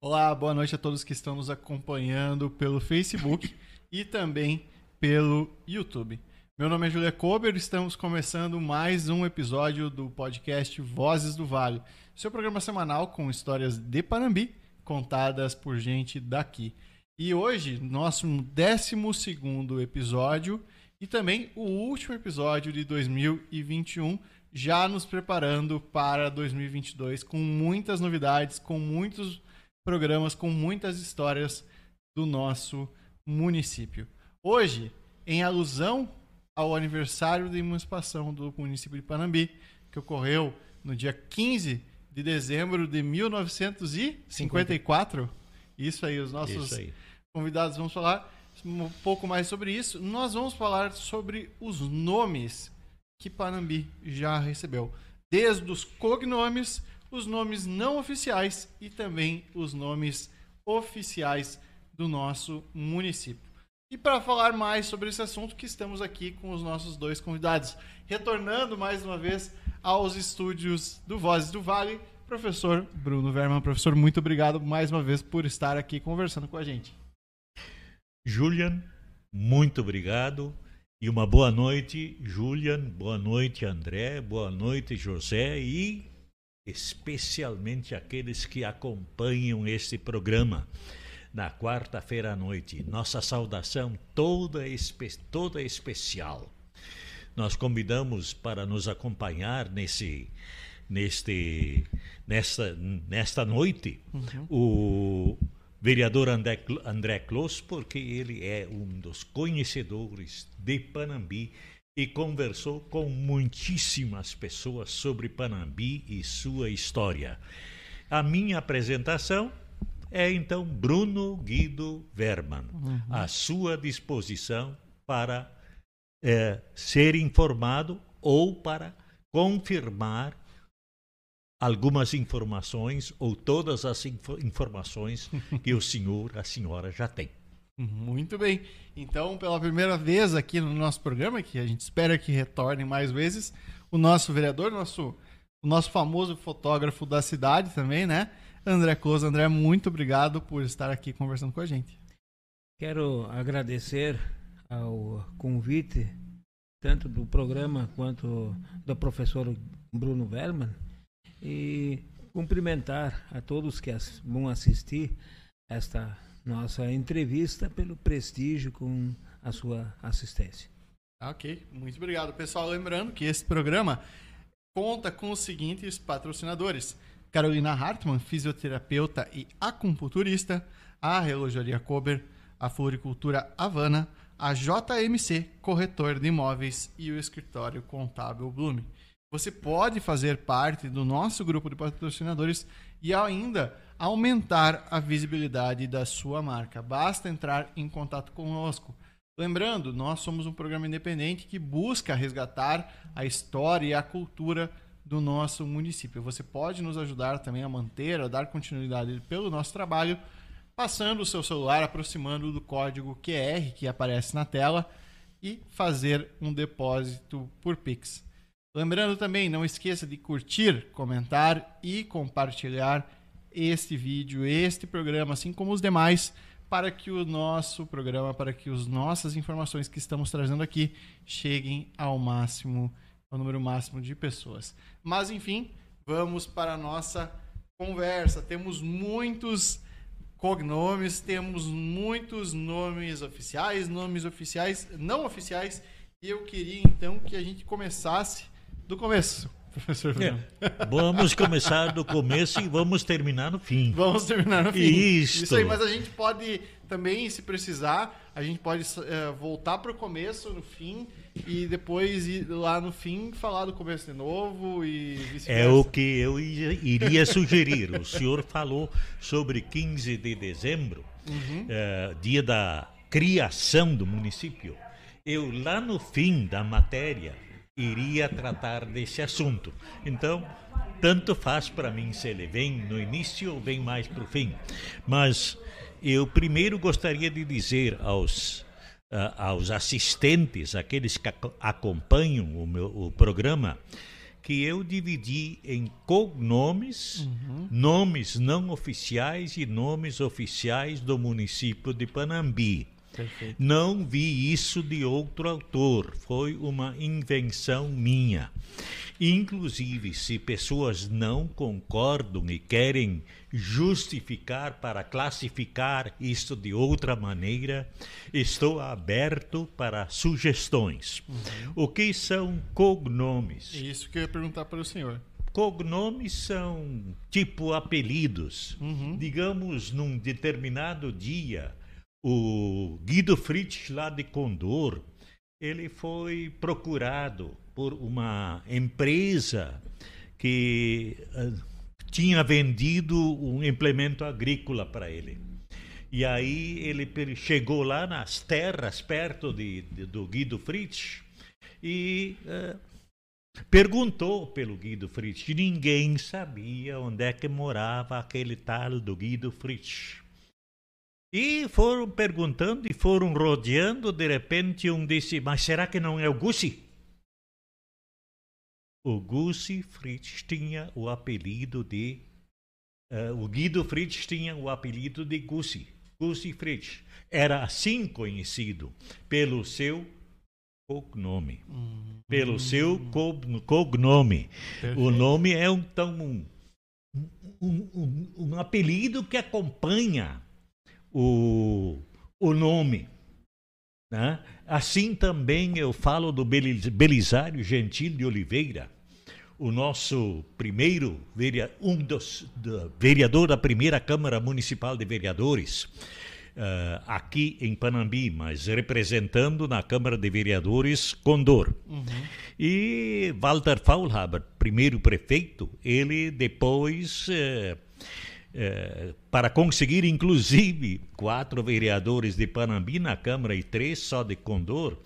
Olá, boa noite a todos que estão nos acompanhando pelo Facebook e também pelo YouTube. Meu nome é Julia Kober e estamos começando mais um episódio do podcast Vozes do Vale, seu programa semanal com histórias de Panambi contadas por gente daqui. E hoje, nosso 12 episódio e também o último episódio de 2021, já nos preparando para 2022 com muitas novidades, com muitos programas com muitas histórias do nosso município. Hoje, em alusão ao aniversário de emancipação do município de Panambi, que ocorreu no dia 15 de dezembro de 1954. Isso aí, os nossos aí. convidados vão falar um pouco mais sobre isso. Nós vamos falar sobre os nomes que Panambi já recebeu, desde os cognomes os nomes não oficiais e também os nomes oficiais do nosso município. E para falar mais sobre esse assunto, que estamos aqui com os nossos dois convidados, retornando mais uma vez aos estúdios do Vozes do Vale, professor Bruno Verman. Professor, muito obrigado mais uma vez por estar aqui conversando com a gente. Julian, muito obrigado. E uma boa noite, Julian, boa noite, André, boa noite, José e especialmente aqueles que acompanham este programa na quarta-feira à noite. Nossa saudação toda, espe toda especial. Nós convidamos para nos acompanhar nesse, neste, nesta, nesta noite uhum. o vereador André, André Clos, porque ele é um dos conhecedores de Panambi e conversou com muitíssimas pessoas sobre Panambi e sua história. A minha apresentação é então Bruno Guido Verman, uhum. à sua disposição para é, ser informado ou para confirmar algumas informações ou todas as inf informações que o senhor, a senhora já tem. Muito bem. Então, pela primeira vez aqui no nosso programa, que a gente espera que retorne mais vezes, o nosso vereador, nosso, o nosso famoso fotógrafo da cidade também, né? André Close. André, muito obrigado por estar aqui conversando com a gente. Quero agradecer ao convite, tanto do programa quanto do professor Bruno Verman, e cumprimentar a todos que vão assistir esta nossa entrevista pelo prestígio com a sua assistência. Ok, muito obrigado. Pessoal, lembrando que esse programa conta com os seguintes patrocinadores: Carolina Hartmann, fisioterapeuta e acupunturista, a Relojaria Kober, a Floricultura Havana, a JMC, corretor de imóveis e o escritório contábil Blume. Você pode fazer parte do nosso grupo de patrocinadores e ainda aumentar a visibilidade da sua marca. Basta entrar em contato conosco. Lembrando, nós somos um programa independente que busca resgatar a história e a cultura do nosso município. Você pode nos ajudar também a manter, a dar continuidade pelo nosso trabalho, passando o seu celular, aproximando do código QR que aparece na tela e fazer um depósito por Pix. Lembrando também, não esqueça de curtir, comentar e compartilhar este vídeo, este programa, assim como os demais, para que o nosso programa, para que as nossas informações que estamos trazendo aqui cheguem ao máximo, ao número máximo de pessoas. Mas enfim, vamos para a nossa conversa. Temos muitos cognomes, temos muitos nomes oficiais, nomes oficiais, não oficiais, e eu queria então que a gente começasse do começo professor É. Vamos começar do começo e vamos terminar no fim. Vamos terminar no fim. Isso. Isso aí, mas a gente pode também, se precisar, a gente pode é, voltar para o começo, no fim, e depois ir lá no fim falar do começo de novo e É o que eu iria sugerir. o senhor falou sobre 15 de dezembro, uhum. é, dia da criação do município. Eu, lá no fim da matéria, iria tratar desse assunto. Então, tanto faz para mim se ele vem no início ou vem mais para o fim. Mas eu primeiro gostaria de dizer aos, uh, aos assistentes, aqueles que acompanham o, meu, o programa, que eu dividi em cognomes, Uhum. nomes não oficiais e nomes oficiais do município de Panambi. Perfeito. Não vi isso de outro autor, foi uma invenção minha. Inclusive, se pessoas não concordam e querem justificar para classificar isto de outra maneira, estou aberto para sugestões. O que são cognomes? É isso que eu ia perguntar para o senhor. Cognomes são tipo apelidos. Uhum. Digamos, num determinado dia, o Guido Fritz, lá de Condor, ele foi procurado por uma empresa que ah, tinha vendido um implemento agrícola para ele. E aí ele chegou lá nas terras perto de, de- do Guido Fritz e ah, perguntou pelo Guido Fritz. Ninguém sabia onde é que morava aquele tal do Guido Fritz. E foram perguntando e foram rodeando. De repente, um disse: Mas será que não é o Gussi? O Gussi Fritz tinha o apelido de. eh, o Guido Fritz tinha o apelido de Gussi. Gussi Fritz. Era assim conhecido pelo seu cognome. Hum. Pelo seu cog- cognome. O Perfeito. nome é um, então, um, um, um, um apelido que acompanha o, o nome. Né? Assim também eu falo do Belis- Belisário Gentil de Oliveira, o nosso primeiro um dos do- vereador da primeira Câmara Municipal de Vereadores, eh, aqui em Panambi, mas representando na Câmara de Vereadores Condor. Uhum. E Walter Faulhaber, primeiro prefeito, ele depois, eh, eh, para conseguir inclusive quatro vereadores de Panambi na Câmara e três só de Condor,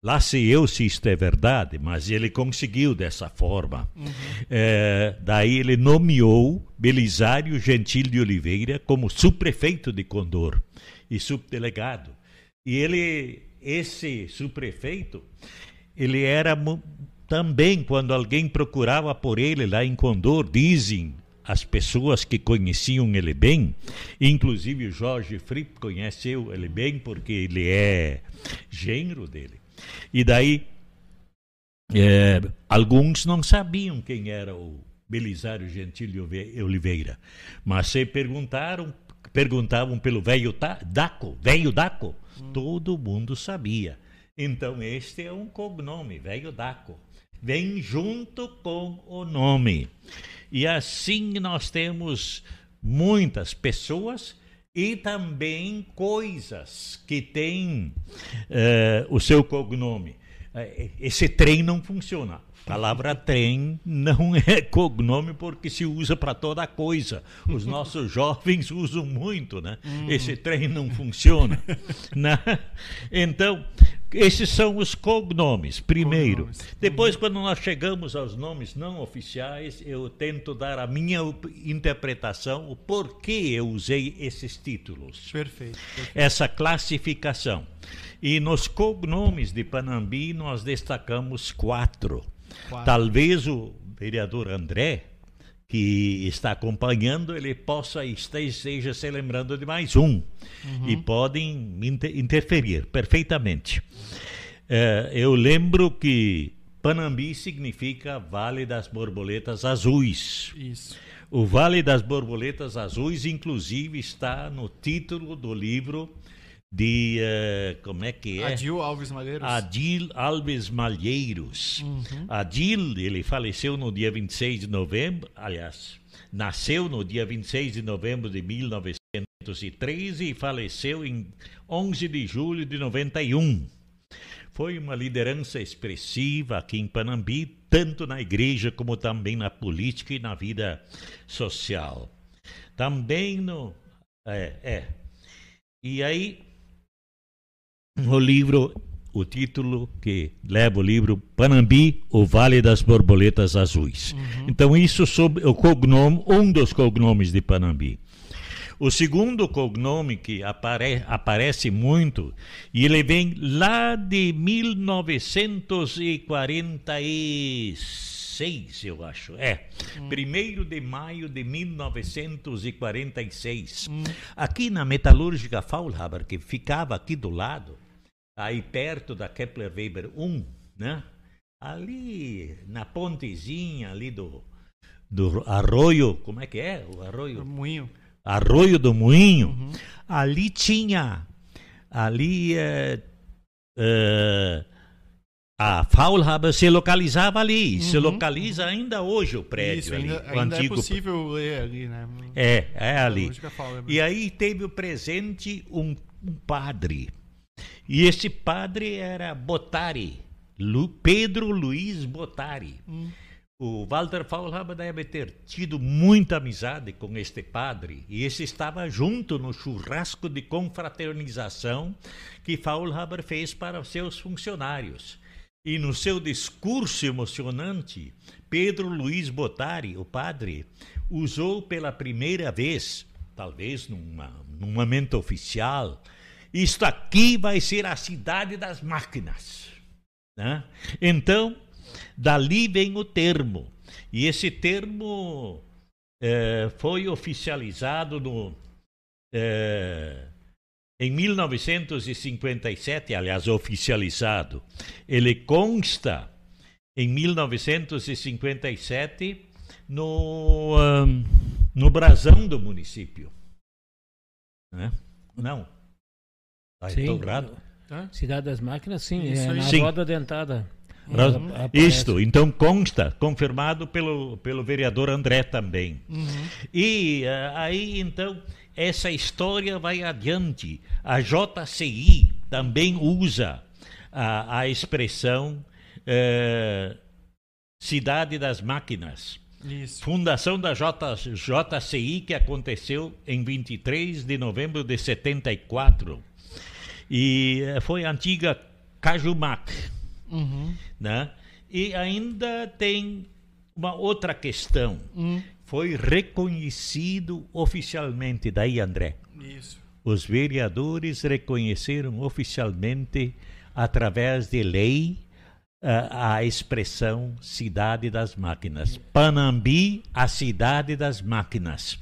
lá sei eu se isto é verdade, mas ele conseguiu dessa forma. Eh, daí ele nomeou Belisário Gentil de Oliveira como subprefeito de Condor e subdelegado. E ele, esse subprefeito, ele era também, quando alguém procurava por ele lá em Condor, dizem as pessoas que conheciam ele bem, inclusive o Jorge Fripp conheceu ele bem porque ele é genro dele. E daí é, alguns não sabiam quem era o Belisário Gentil de Ove- Oliveira, mas se perguntaram, perguntavam pelo velho Daco, velho Daco, todo mundo sabia. Então este é um cognome, velho Daco. Vem junto com o nome. E assim nós temos muitas pessoas e também coisas que têm eh, o seu cognome. Eh, Esse trem não funciona. A palavra trem não é cognome porque se usa para toda coisa. Os nossos jovens usam muito, né? Esse trem não funciona. né? Então, esses são os cognomes, primeiro. Cognomes. Depois, quando nós chegamos aos nomes não oficiais, eu tento dar a minha interpretação, o porquê eu usei esses títulos Perfeito. perfeito. essa classificação. E nos cognomes de Panambi nós destacamos quatro. Quatro. Talvez o vereador André, que está acompanhando, ele possa este- esteja se lembrando de mais um. E podem inter- interferir perfeitamente. Eh, eu lembro que Panambi significa Vale das Borboletas Azuis. Isso. O Vale das Borboletas Azuis, inclusive, está no título do livro de. eh, como é que é? Adil Alves Malheiros. Adil Alves Malheiros. Adil, ele faleceu no dia 26 de novembro, aliás, nasceu no dia 26 de novembro de 1903 e faleceu em 11 de julho de 91. Foi uma liderança expressiva aqui em Panambi, tanto na igreja como também na política e na vida social. Também no. É, é. E aí, o livro, o título que leva o livro Panambi, o Vale das Borboletas Azuis. Então, isso sobre o cognome, um dos cognomes de Panambi. O segundo cognome que apare, aparece muito, e ele vem lá de 1946, 46, eu acho. É. Hum. 1 de maio de 1946. Hum. Aqui na metalúrgica Faulhaber, que ficava aqui do lado, aí perto da Kepler Weber 1, né? Ali na pontezinha ali do do arroio, como é que é? O arroio O moinho. Arroio do Moinho, ali tinha, ali eh, eh, a Faulhaber se localizava ali, se localiza ainda hoje o prédio Isso, ali, ainda, o ainda é antigo. possível ler ali, né? é, é ali. Lógica fala, E aí teve o presente um, um padre. E esse padre era Botari, Lu- Pedro Luiz Botari. Hum. O Walter Faulhaber deve ter tido muita amizade com este padre e esse estava junto no churrasco de confraternização que Faulhaber fez para seus funcionários. E no seu discurso emocionante, Pedro Luiz Botari, o padre, usou pela primeira vez, talvez numa, num momento oficial, isto aqui vai ser a cidade das máquinas. Né? Então, dali vem o termo. E esse termo eh, foi oficializado no, eh, em 1957, aliás, oficializado. Ele consta em 1957 no, ahn, no brasão do município. Né? Não. Tá Sim. Cidade das Máquinas, sim, é na Sim. roda dentada. Aparece. Isto, então consta, confirmado pelo, pelo vereador André também. E eh, aí, então, essa história vai adiante. A JCI também usa a, a expressão eh, Cidade das Máquinas. Isso. Fundação da J, JCI que aconteceu em 23 de novembro de 74. E eh, foi a antiga Cajumac Uhum. né? E ainda tem uma outra questão. Hum. Foi reconhecido oficialmente, daí André. Isso. Os vereadores reconheceram oficialmente, através de lei, a, a expressão Cidade das Máquinas. Panambi, a Cidade das Máquinas.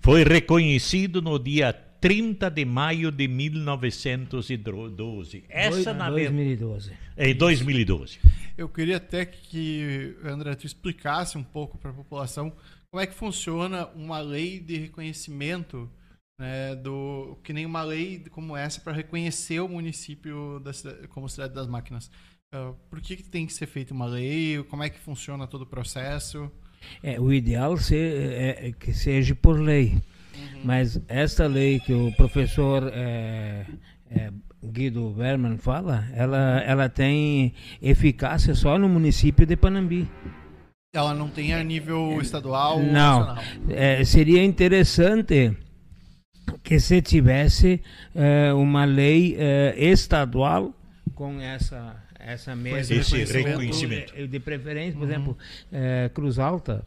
Foi reconhecido no dia 30 de maio de 1912. Essa, na verdade, 2012. em 2012. Eu queria até que, André, tu explicasse um pouco para a população como é que funciona uma lei de reconhecimento, né, do que nem uma lei como essa para reconhecer o município da cidade, como cidade das máquinas. Ah, por que, que tem que ser feita uma lei? Como é que funciona todo o processo? É, o ideal se- é, é que seja por lei. Mas esta lei que o professor é, é, Guido Berman fala, ela, ela tem eficácia só no município de Panambi. Ela não tem a nível estadual ou Não, nacional? É, seria interessante que se tivesse é, uma lei é, estadual com essa essa mesma Esse reconhecimento. de, de preferência, por Uhum. exemplo, é, Cruz Alta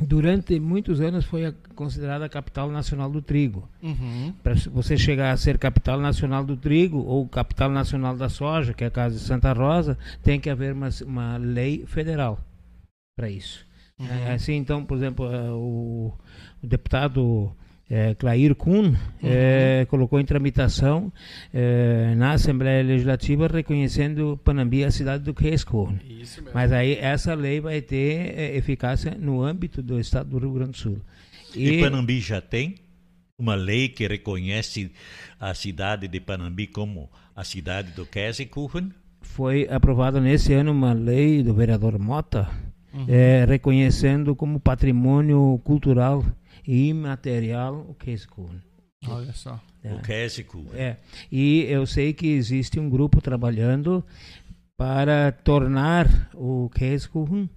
durante muitos anos foi considerada a capital nacional do trigo. Uhum. Para você chegar a ser capital nacional do trigo ou capital nacional da soja, que é a caso de Santa Rosa, tem que haver uma, uma lei federal para isso. Uhum. É, assim, então, por exemplo, é, o, o deputado é, Clair Kuhn é, colocou em tramitação é, na Assembleia Legislativa reconhecendo Panambi a cidade do mesmo. Mas aí essa lei vai ter é, eficácia no âmbito do estado do Rio Grande do Sul. E Panambi já tem uma lei que reconhece a cidade de Panambi como a cidade do Käsekuchen? foi aprovada nesse ano uma lei do vereador Mota eh, reconhecendo como patrimônio cultural e imaterial o Queijo. Olha só. É. O Käsekuchen. É, e eu sei que existe um grupo trabalhando para tornar o Queijo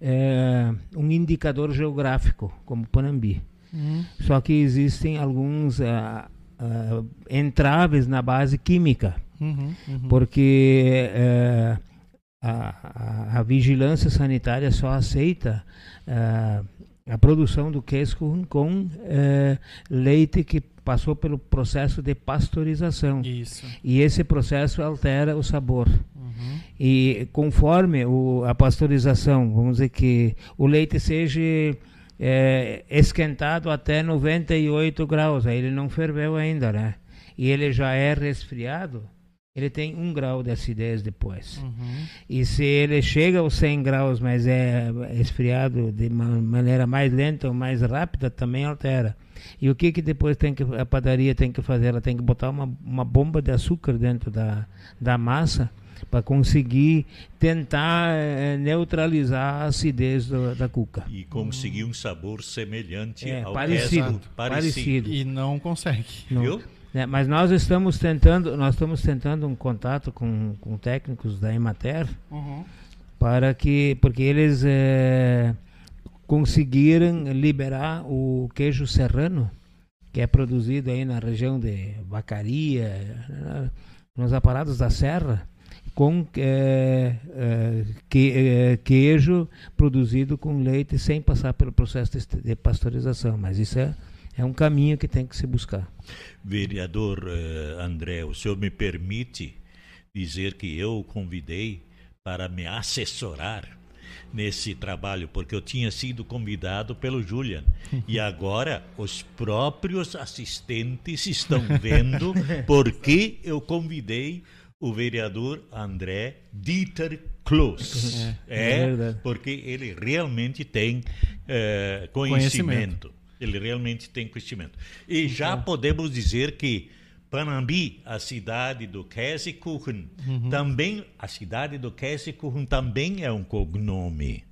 eh, um indicador geográfico, como Panambi. Uhum. Só que existem alguns ah, ah, entraves na base química. Uhum. Uhum. porque eh, a, a- a vigilância sanitária só aceita eh, a produção do queijo com eh, leite que passou pelo processo de pasteurização. Isso. E esse processo altera o sabor. Uhum. E conforme o, a pasteurização, vamos dizer que o leite seja é, esquentado até 98 graus, aí ele não ferveu ainda, né? E ele já é resfriado, ele tem um grau de acidez depois. Uhum. E se ele chega aos 100 graus, mas é esfriado de uma maneira mais lenta ou mais rápida, também altera. E o que que depois tem que a padaria tem que fazer? Ela tem que botar uma, uma bomba de açúcar dentro da, da massa para conseguir tentar eh, neutralizar a acidez do- da cuca. E conseguir um sabor semelhante É, ao parecido, resto. parecido. E não consegue. Não- Viu? Né, mas nós estamos tentando, nós estamos tentando um contato com, com técnicos da Emater Uhum. para que porque eles eh, conseguiram liberar o queijo serrano que é produzido aí na região de Vacaria nos aparados da serra com eh, que, queijo produzido com leite sem passar pelo processo de, de pasteurização mas isso é é um caminho que tem que se buscar Vereador eh, André, o senhor me permite dizer que eu o convidei para me assessorar nesse trabalho, porque eu tinha sido convidado pelo Julian. E agora os próprios assistentes estão vendo porque eu convidei o vereador André Dieter Kloss. É, é verdade. porque ele realmente tem eh, Conhecimento. conhecimento. Ele realmente tem conhecimento. E já podemos dizer que Panambi, a cidade do Käsekuchen, também a cidade do Käsekuchen também é um cognome.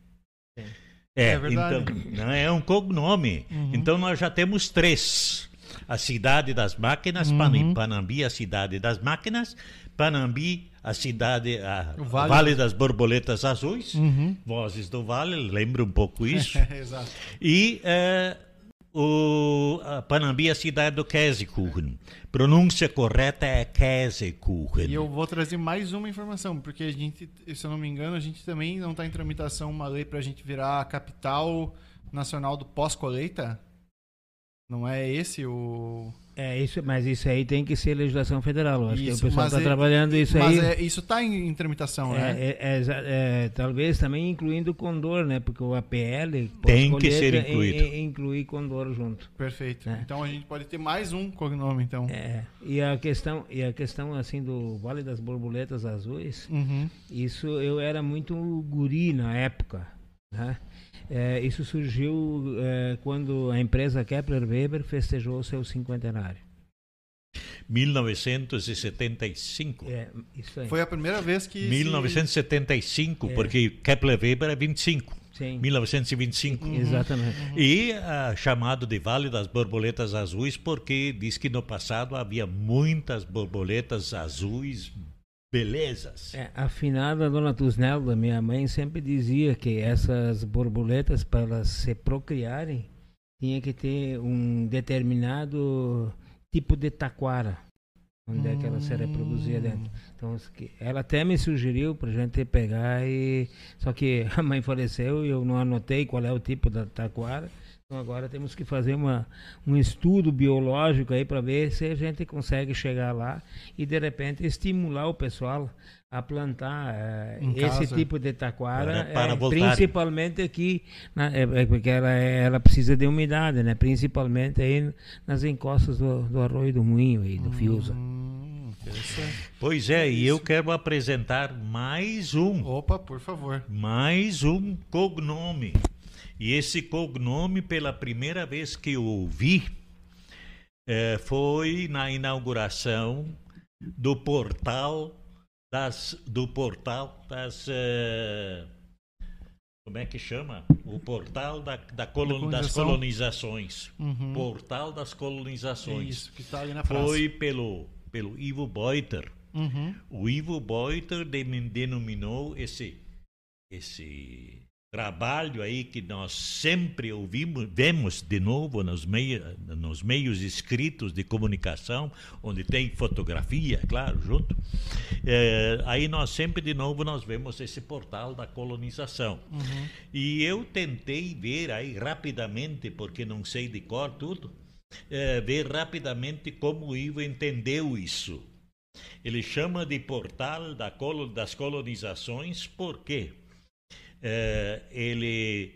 É, É verdade. então não é um cognome. Então nós já temos três. A cidade das máquinas, Pani- Panambi, a cidade das máquinas, Panambi, a cidade, a Vale vale, das Borboletas Azuis, Uhum. Vozes do Vale, lembra um pouco isso. Exato. E eh, o Panambi, a cidade do Käsekuchen. Pronúncia correta é Käsekuchen. E eu vou trazer mais uma informação, porque a gente, se eu não me engano, a gente também não está em tramitação uma lei para a gente virar a capital nacional do pós-colheita. Não é esse o. é isso mas isso aí tem que ser legislação federal eu acho que o Isso, pessoal mas está é- trabalhando isso Mas aí é, isso está em, em tramitação, né? É, é, é, é, talvez também incluindo Condor, né? Porque o APL Tem que ser é- incluído. é- incluir Condor junto. Perfeito. É. Então a gente pode ter mais um cognome, então. É, e a questão e a questão assim do Vale das Borboletas Azuis, Uhum. isso eu era muito guri na época, né? É, isso surgiu é, quando a empresa Kepler Weber festejou o seu cinquentenário. 1975. É, isso aí. Foi a primeira vez que. se- 1975, É. porque Kepler Weber é 25. Sim, 1925. exatamente. E ah, chamado de Vale das Borboletas Azuis, porque diz que no passado havia muitas borboletas azuis belezas. É, a finada dona Tusnelda, minha mãe, sempre dizia que essas borboletas, para elas se procriarem, tinha que ter um determinado tipo de taquara, onde é que ela se reproduzia dentro. Então, ela até me sugeriu para gente pegar e... Só que a mãe faleceu e eu não anotei qual é o tipo da taquara. Então agora temos que fazer uma, um estudo biológico aí para ver se a gente consegue chegar lá e de repente estimular o pessoal a plantar Em esse casa. tipo de taquara, Para- para eh, voltarem. principalmente aqui, na, é, é porque ela, é- ela precisa de umidade, né? Principalmente aí nas encostas do, do arroio do moinho e do Fiusa. Hum. Pois é, e eu quero apresentar mais um, Opa, por favor. mais um cognome. E esse cognome, pela primeira vez que eu ouvi, eh, foi na inauguração do portal das do portal das eh, como é que chama? O portal da, da colon- das colonizações. Uhum. Portal das colonizações. Isso, que tá ali na praça. Foi pelo pelo Ivo Boiter. Uhum. O Ivo Boiter dem- denominou esse esse trabalho aí que nós sempre ouvimos, vemos de novo nos, meio, nos meios escritos de comunicação, onde tem fotografia, claro, junto. Eh, aí nós sempre de novo nós vemos esse portal da colonização. E eu tentei ver aí rapidamente, porque não sei de cor tudo, eh, ver rapidamente como o Ivo entendeu isso. Ele chama de portal da das colonizações porque é, ele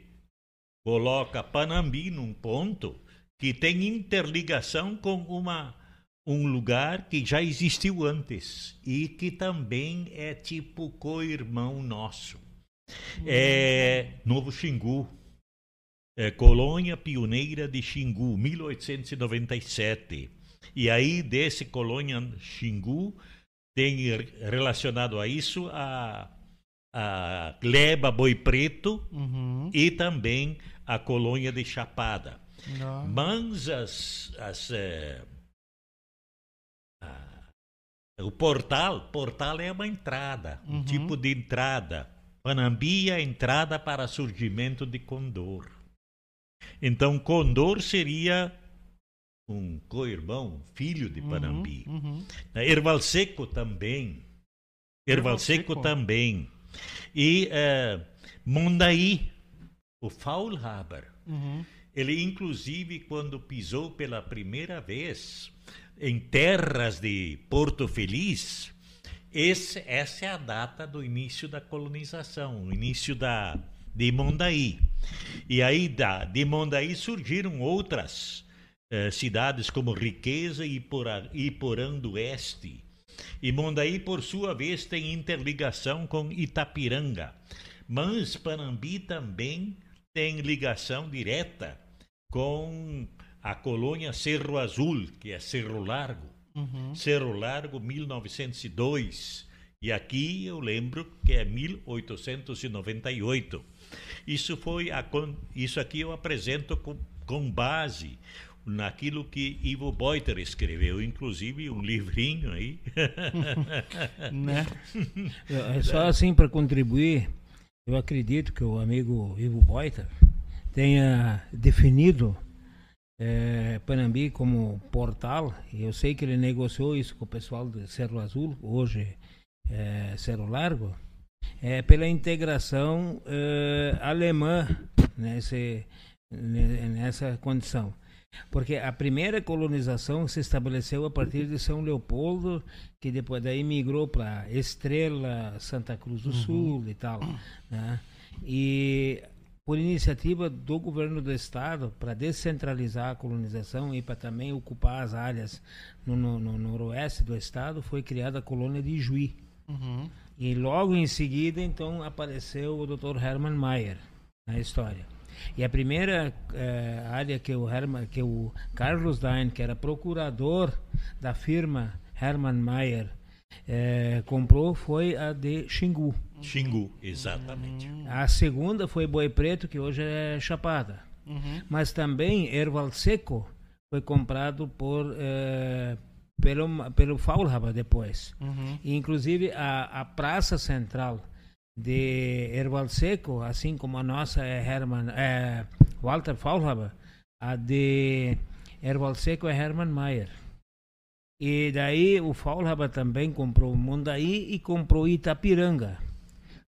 coloca Panambi num ponto que tem interligação com uma um lugar que já existiu antes e que também é tipo co-irmão nosso. É Novo Xingu, é, colônia pioneira de Xingu, 1897. E aí, desse colônia Xingu, tem relacionado a isso a, a Gleba Boi Preto Uhum. e também a colônia de Chapada. Ah. Mas as, as, eh, ah, o portal, portal é uma entrada, um Uhum. tipo de entrada. Panambi é a entrada para surgimento de Condor. Então, Condor seria um co-irmão, filho de Panambi. Uhum, uhum. Erval Seco também. Erval Seco. também. E eh, Mondaí, o Faulhaber. Uhum. Ele, inclusive, quando pisou pela primeira vez em terras de Porto Feliz, esse- essa é a data do início da colonização, o início da, de Mondaí. E aí, da, de Mondaí surgiram outras eh, cidades como Riqueza e Iporã do Oeste. E Mondaí, por sua vez, tem interligação com Itapiranga. Mas Panambi também tem ligação direta com a colônia Cerro Azul, que é Cerro Largo. Uhum. Cerro Largo, 1902. E aqui eu lembro que é 1898. Isso foi a, isso aqui eu apresento com, com base naquilo que Ivo Boiter escreveu, inclusive um livrinho aí. Né? É só assim para contribuir, eu acredito que o amigo Ivo Boiter tenha definido eh, Panambi como portal, e eu sei que ele negociou isso com o pessoal do Cerro Azul, hoje eh, Cerro Largo, é pela integração eh, alemã nesse, ne- nessa condição. Porque a primeira colonização se estabeleceu a partir de São Leopoldo, que depois daí migrou para Estrela, Santa Cruz do Sul e tal. Né? E por iniciativa do governo do estado, para descentralizar a colonização e para também ocupar as áreas no, no, no noroeste do estado, foi criada a colônia de Juí. Uhum. E logo em seguida, então, apareceu o Dr. Hermann Mayer na história. E a primeira eh, área que o, Hermann, que o Carlos Dain, que era procurador da firma Hermann Mayer, eh, comprou foi a de Xingu. Xingu, exatamente. A segunda foi Boi Preto, que hoje é Chapada. Uhum. Mas também Erval Seco foi comprado por eh, pelo pelo Faulhaber depois. Uhum. E, inclusive a, a praça central de Erval Seco, assim como a nossa é Hermann, é Walter Faulhaber, a de Erval Seco é Hermann Mayer. E daí o Faulhaber também comprou Mondaí e comprou Itapiranga.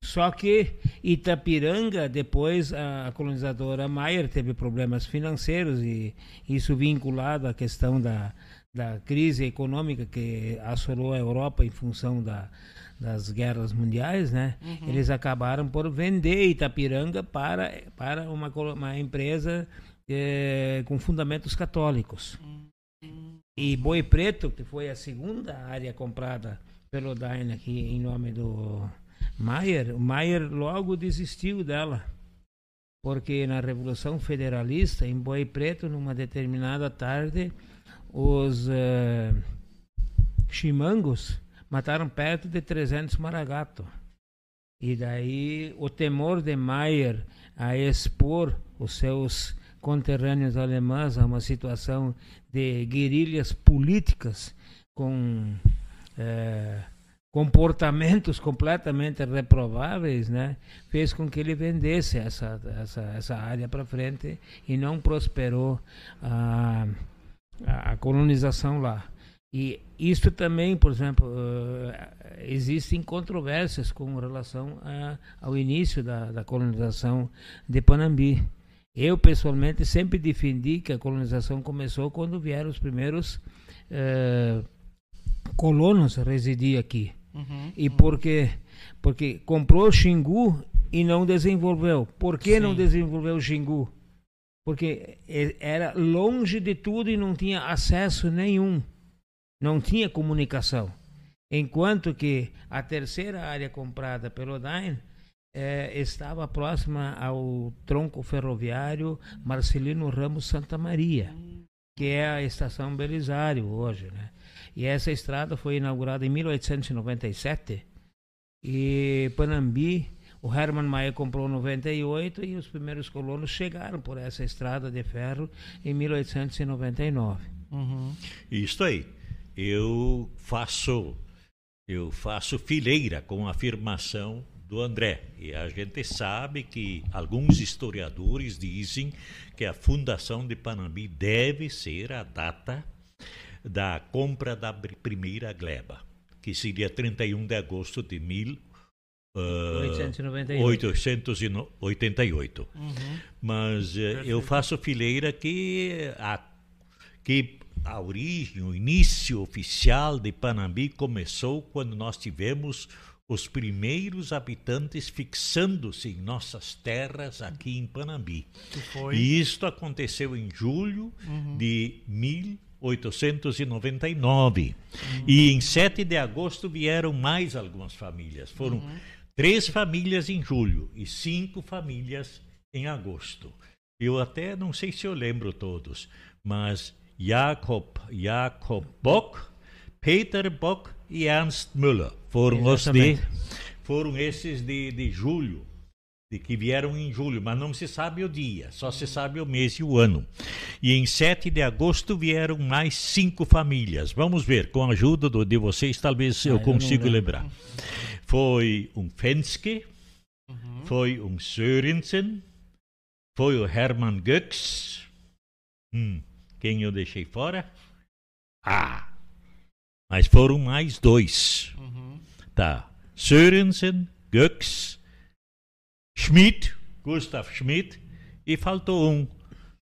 Só que Itapiranga, depois a colonizadora Mayer teve problemas financeiros e isso vinculado à questão da, da crise econômica que assolou a Europa em função da, das guerras mundiais, né? Eles acabaram por vender Itapiranga para, para uma, uma empresa eh, com fundamentos católicos. E Boi Preto, que foi a segunda área comprada pelo Dain aqui em nome do Maier, o Maier logo desistiu dela. Porque na Revolução Federalista, em Boi Preto, numa determinada tarde, os eh, chimangos mataram perto de 300 maragatos. E daí o temor de Maier a expor os seus conterrâneos alemães a uma situação de guerrilhas políticas com eh, comportamentos completamente reprováveis, né, fez com que ele vendesse essa essa, essa área para frente e não prosperou a, a colonização lá. E isso também, por exemplo, eh, existem controvérsias com relação a, ao início da, da colonização de Panambi. Eu, pessoalmente, sempre defendi que a colonização começou quando vieram os primeiros eh, colonos residiam aqui. Uhum. E por quê? Porque comprou Xingu e não desenvolveu. Por que não Sim. desenvolveu Xingu? Porque era longe de tudo e não tinha acesso nenhum. Não tinha comunicação. Enquanto que a terceira área comprada pelo Dain eh, estava próxima ao tronco ferroviário Marcelino Ramos Santa Maria, que é a estação Belisário hoje. Né? E essa estrada foi inaugurada em 1897 e Panambi, o Hermann Maia comprou em 98 e os primeiros colonos chegaram por essa estrada de ferro em 1899. Uhum. Isso aí. Eu faço eu faço fileira com a afirmação do André. E a gente sabe que alguns historiadores dizem que a fundação de Panambi deve ser a data da compra da primeira gleba, que seria 31 de agosto de mil, ah, 1898. 888. Mas eh, eu faço fileira que a, que a origem, o início oficial de Panambi começou quando nós tivemos os primeiros habitantes fixando-se em nossas terras aqui em Panambi. E isto aconteceu em julho de 1899. E em 7 de agosto vieram mais algumas famílias. Foram três famílias em julho e cinco famílias em agosto. Eu até não sei se eu lembro todos, mas Jakob, Jakob Bock, Peter Bock e Ernst Müller foram os de foram esses de, de julho, de que vieram em julho, mas não se sabe o dia, só se sabe o mês e o ano. E em 7 de agosto vieram mais cinco famílias. Vamos ver, com a ajuda do- de vocês, talvez eu eu consiga lembrar. Foi um Fenske, foi um Sörensen, foi o Hermann Götz. Hum, quem eu deixei fora? Ah, mas foram mais dois. Uhum. Tá. Sörensen, Götz, Schmidt, Gustav Schmidt, e faltou um.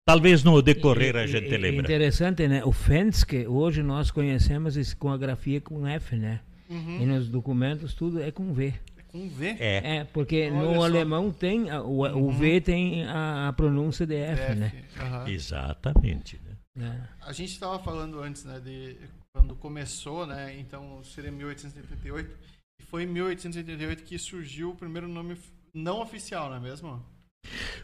Talvez no decorrer a E- gente e- lembra. Interessante, né? O Fenske, hoje nós conhecemos isso com a grafia com F, né? Uhum. E nos documentos tudo é com V. É com V. É, É, porque Olha no só. alemão tem, a- o, o V tem a, a pronúncia de F, F. né? Aham. exatamente. Né? É. A gente estava falando antes, né, de quando começou, né, então seria 1888, e foi em 1888 que surgiu o primeiro nome não oficial, não é mesmo?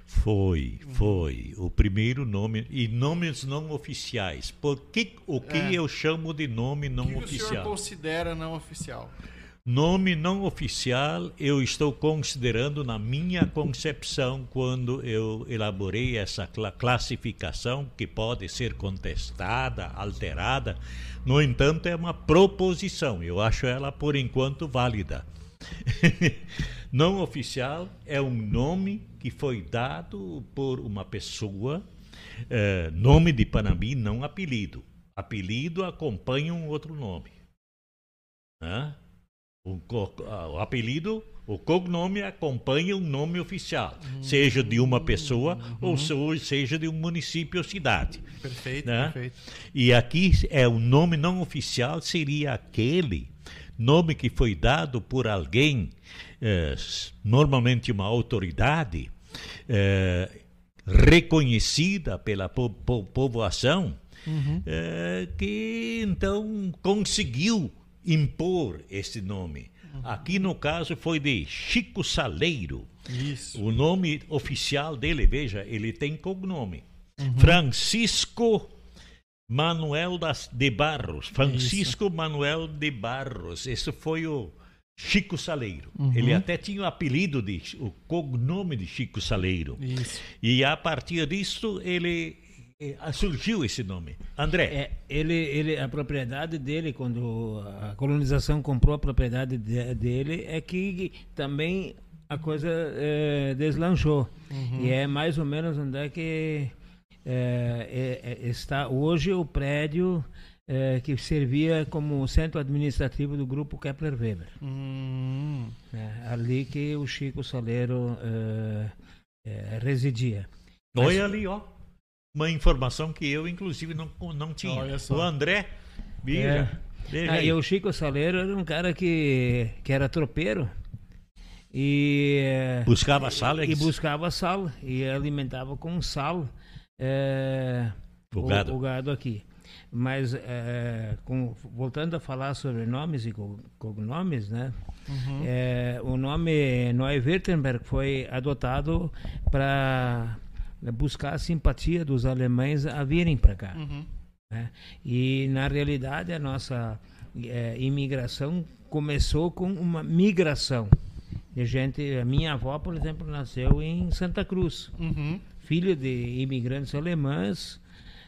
Foi, foi. O primeiro nome. E nomes não oficiais. Por que, o que É. eu chamo de nome não o que, que o senhor oficial? considera não oficial? Nome não oficial eu estou considerando na minha concepção quando eu elaborei essa cla- classificação que pode ser contestada, alterada. No entanto, é uma proposição. Eu acho ela por enquanto válida. não oficial é um nome que foi dado por uma pessoa, eh, nome de Panambi, não apelido. Apelido acompanha um outro nome. Hã? O, o apelido, o cognome acompanha um nome oficial, seja de uma pessoa ou so- seja de um município ou cidade. Perfeito, Né? perfeito. E aqui é o nome não oficial seria aquele nome que foi dado por alguém, eh, normalmente uma autoridade eh, reconhecida pela po- po- povoação, eh, que então conseguiu impor esse nome. Aqui no caso foi de Chico Saleiro. Isso. O nome oficial dele, veja, ele tem cognome. Francisco Manuel das, de Barros. Francisco Manuel de Barros. Esse foi o Chico Saleiro. Ele até tinha o apelido de o cognome de Chico Saleiro. Isso. E a partir disso ele surgiu esse nome. André. É, ele, ele, a propriedade dele, quando a colonização comprou a propriedade de- dele, é que também a coisa é, deslanchou. E é mais ou menos onde é que é, é, é, está hoje o prédio é, que servia como centro administrativo do grupo Kepler Weber. Hum, né? Ali que o Chico Saleiro é, é, residia. Olha ali, ó. Uma informação que eu, inclusive, não, não tinha. Olha só. O André, veja. É. Ah, aí. e o Chico Saleiro era um cara que, que era tropeiro e, eh, Buscava sal, e buscava sal e alimentava com sal eh, O gado. o gado aqui. Mas eh, com- voltando a falar sobre nomes e co- cognomes, né? Eh, o nome Neu-Württemberg foi adotado para buscar a simpatia dos alemães a virem para cá. Uhum. né? E na realidade a nossa eh, imigração começou com uma migração. De gente, a minha avó, por exemplo, nasceu em Santa Cruz, Uhum. filha de imigrantes alemães,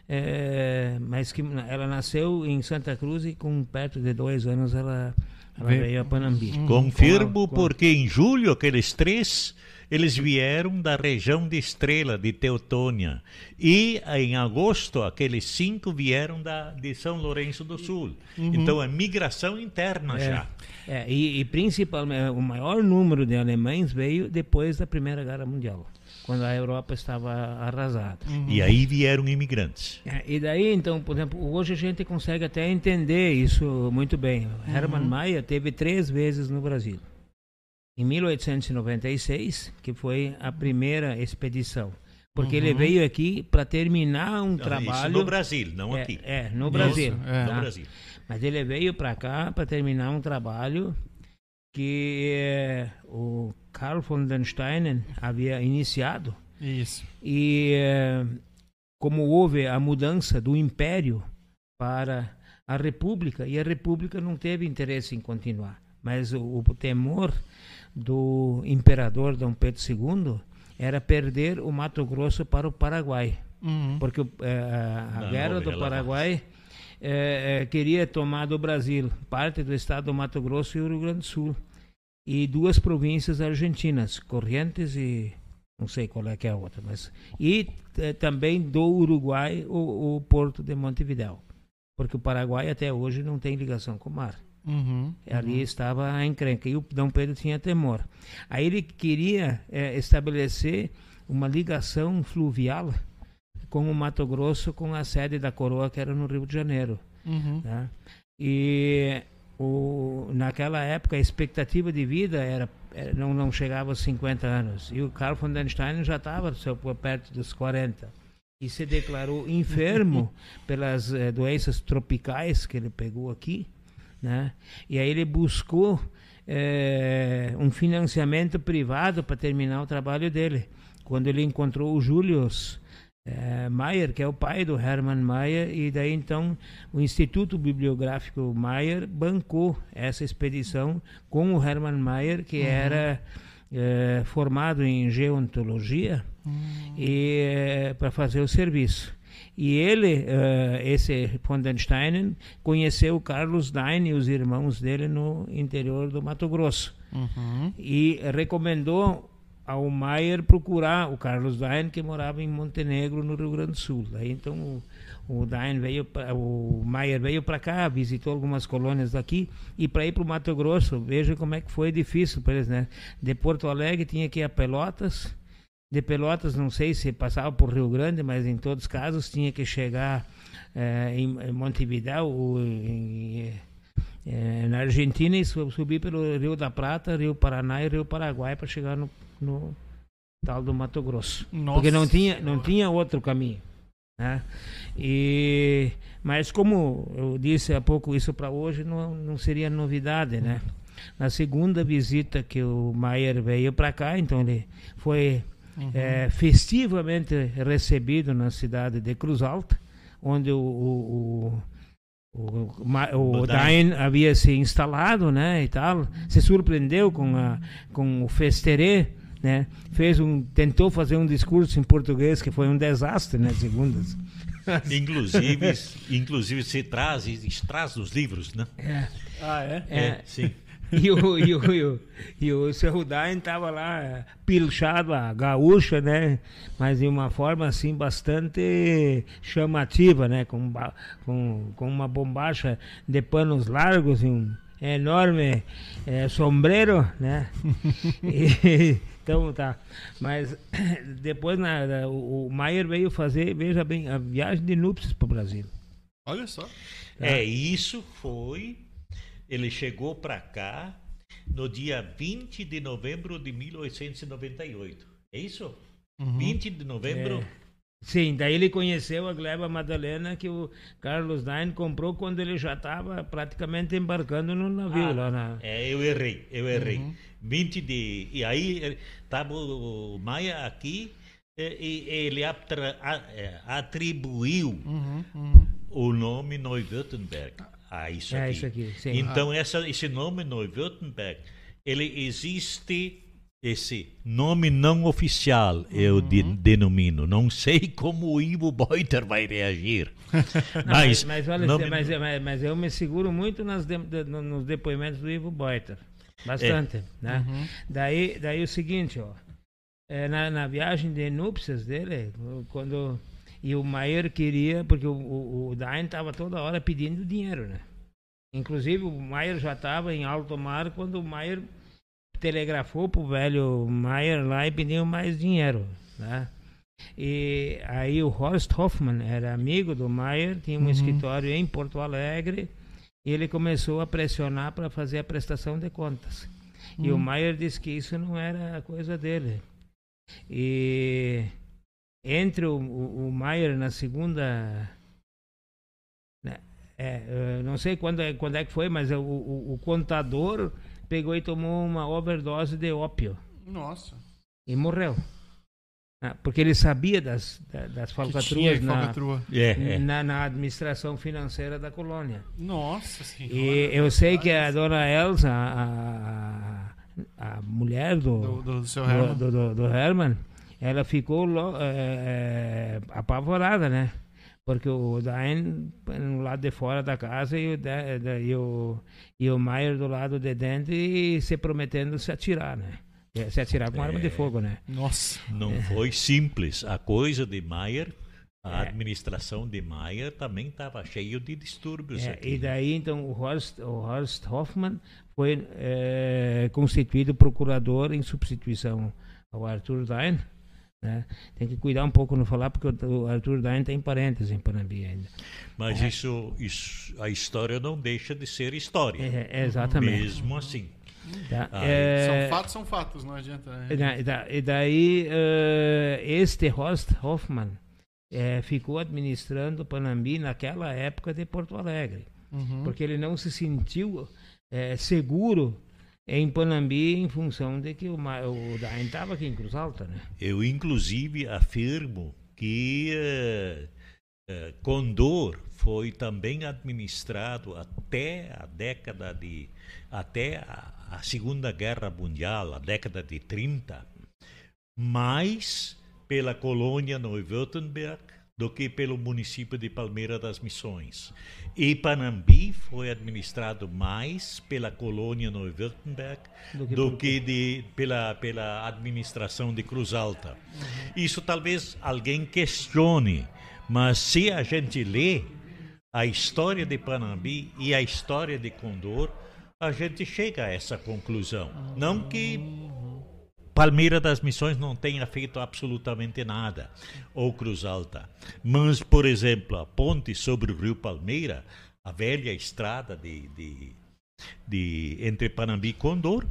eh, mas que ela nasceu em Santa Cruz e com perto de dois anos ela, ela Veio- veio a Panambi. Confirmo Com a- com a- porque em julho aqueles três eles vieram da região de Estrela, de Teutônia. E em agosto aqueles cinco vieram da, de São Lourenço do Sul. Então é migração interna já. É, e, e principalmente o maior número de alemães veio depois da Primeira Guerra Mundial, quando a Europa estava arrasada. E aí vieram imigrantes. É, E daí, então, por exemplo, hoje a gente consegue até entender isso muito bem. Hermann Mayer teve três vezes no Brasil. Em 1896, que foi a primeira expedição. Porque ele veio aqui para terminar um Isso trabalho. no Brasil, não é, aqui. é, no Brasil. é. No tá? Brasil. Mas ele veio para cá para terminar um trabalho que eh, o Karl von den Steinen havia iniciado. Isso. E eh, como houve a mudança do império para a república, e a república não teve interesse em continuar, mas o, o temor do imperador Dom Pedro II era perder o Mato Grosso para o Paraguai Uhum. porque eh, a Na guerra do Paraguai eh, eh, queria tomar do Brasil parte do estado do Mato Grosso e o Rio Grande do Sul e duas províncias argentinas, Corrientes e não sei qual é que é a outra, mas e também do Uruguai o, o porto de Montevidéu, porque o Paraguai até hoje não tem ligação com o mar. Uhum. Ali estava a encrenca e o Dom Pedro tinha temor. Aí ele queria eh, estabelecer uma ligação fluvial com o Mato Grosso, com a sede da coroa que era no Rio de Janeiro. Uhum. né? E o, naquela época a expectativa de vida era, era- não, não chegava aos 50 anos. E o Karl von den Stein já estava perto dos 40. E se declarou enfermo pelas eh, doenças tropicais que ele pegou aqui. Né? E aí ele buscou eh, um financiamento privado para terminar o trabalho dele. Quando ele encontrou o Julius eh, Mayer, que é o pai do Hermann Mayer, e daí então o Instituto Bibliográfico Mayer bancou essa expedição com o Hermann Mayer, que era eh, formado em geontologia e para fazer o serviço. E ele, eh, esse von den Steinen, conheceu o Carlos Dain e os irmãos dele no interior do Mato Grosso Uhum. e recomendou ao Maier procurar o Carlos Dain que morava em Montenegro no Rio Grande do Sul. Aí então o, o Dain veio pra, o Maier veio para cá, visitou algumas colônias daqui e para ir para o Mato Grosso, veja como é que foi difícil para eles, né? De Porto Alegre tinha que ir a Pelotas, de Pelotas não sei se passava por Rio Grande, mas em todos os casos tinha que chegar eh, em, em Montevidéu ou em, eh, na Argentina e su- subir pelo Rio da Prata, Rio Paraná e Rio Paraguai para chegar no, no tal do Mato Grosso. Nossa Porque não tinha, não tinha outro caminho. Né? E, mas como eu disse há pouco, isso para hoje não, não seria novidade. Né? Na segunda visita que o Maier veio para cá, então ele foi eh, festivamente recebido na cidade de Cruz Alta, onde o, o, o, o, o Dain havia se instalado, né, e tal, se surpreendeu com, a, com o festerê, né, fez um, tentou fazer um discurso em português que foi um desastre, né, segundo as- Inclusive, inclusive se traz, se traz dos livros, né? Ah, é? É, sim. E o, e o, e o, e o seu Dain estava lá eh, pilchado a gaúcha, né? Mas de uma forma assim bastante chamativa, né? Com, com, com uma bombacha de panos largos e um enorme eh, sombreiro, né? E- então tá. Mas depois na- o, o Maier veio fazer, veja bem, a viagem de núpcias para o Brasil. Olha só. Tá? É, isso foi. Ele chegou para cá no dia 20 de novembro de 1898. É isso? Uhum. 20 de novembro. É. Sim, daí ele conheceu a Gleba Madalena que o Carlos Dain comprou quando ele já estava praticamente embarcando no navio Ah, lá na. É, eu errei, eu errei. Uhum. 20 de. E aí estava o Maia aqui eh, e ele atra- a- eh, atribuiu Uhum, uhum. o nome Neuwürttemberg a isso É aqui. isso aqui, sim. Então essa, esse nome Neuwürttemberg, ele existe esse nome não oficial, eu de- denomino. Não sei como o Ivo Beuter vai reagir. Não, mas, mas, olha, nome- mas, mas, mas eu me seguro muito nas de- de- no- nos depoimentos do Ivo Beuter. Bastante. Né? Daí, daí o seguinte, ó. é, na, na viagem de núpcias dele, quando. E o Maier queria, porque o, o, o Dain estava toda hora pedindo dinheiro, né? Inclusive o Maier já estava em alto mar quando o Maier telegrafou pro velho Maier lá e pediu mais dinheiro, né? E aí o Horst Hoffmann era amigo do Maier, tinha um escritório em Porto Alegre e ele começou a pressionar para fazer a prestação de contas. E o Maier disse que isso não era coisa dele. E entre o, o, o Maier na segunda. né, é, eu não sei quando é, quando é que foi, mas o, o, o contador pegou e tomou uma overdose de ópio Nossa. e morreu. Ah, Porque ele sabia das, da- das falcatruas na, falcatrua. É, é. na, na administração financeira da colônia. Nossa senhora. E eu sei que a dona Elsa, a, a, mulher do, Do, do, do do, Herman. Ela ficou eh, eh, apavorada, né? Porque o Dain no lado de fora da casa e o, da- e o, e o Maier do lado de dentro e se prometendo se atirar, né? Eh, Se atirar com arma de fogo, né? Nossa. Não foi simples. A coisa de Maier, a É. administração de Maier também estava cheio de distúrbios É, aqui. e daí, então, o Horst, o Horst Hoffmann foi eh, constituído procurador em substituição ao Arthur Dain. Né? Tem que cuidar um pouco no falar, porque o, Arthur Dain tem parentes em Panambi ainda. Mas isso, isso, a história não deixa de ser história. É, é, exatamente. Mesmo assim. Tá? É, São fatos, são fatos, não adianta. e Né? da- e daí, eh, este Horst Hoffmann eh, ficou administrando Panambi naquela época de Porto Alegre. Uhum. porque ele não se sentiu eh, seguro em Panambi em função de que o, o Dain estava aqui em Cruz Alta, né? Eu, inclusive, afirmo que eh, eh, Condor foi também administrado até a década de. até a, a Segunda Guerra Mundial, a década de 30, mais pela colônia Neuwürttemberg do que pelo município de Palmeira das Missões. E Panambi foi administrado mais pela colônia Neuwürttemberg Do que do que de, pela, pela administração de Cruz Alta. Isso talvez alguém questione, mas se a gente lê a história de Panambi e a história de Condor, a gente chega a essa conclusão. Não que Palmeira das Missões não tenha feito absolutamente nada, ou Cruz Alta. Mas, por exemplo, a ponte sobre o rio Palmeira, a velha estrada de, de, de- entre Panambi e Condor,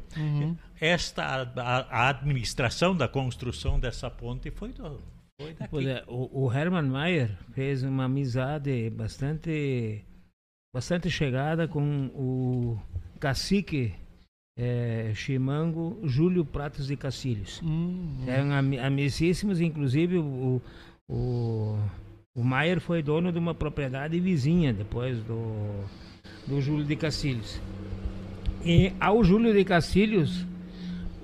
esta, a, a administração da construção dessa ponte foi, do, foi daqui. Pois é, o, o Hermann Mayer fez uma amizade bastante, bastante chegada com o cacique eh, chimango Júlio Pratos de Cacilhos. Hum, Eram ami- amicíssimos, inclusive o, o, o Maier foi dono de uma propriedade vizinha depois do, do Júlio de Cacilhos. E ao Júlio de Cacilhos,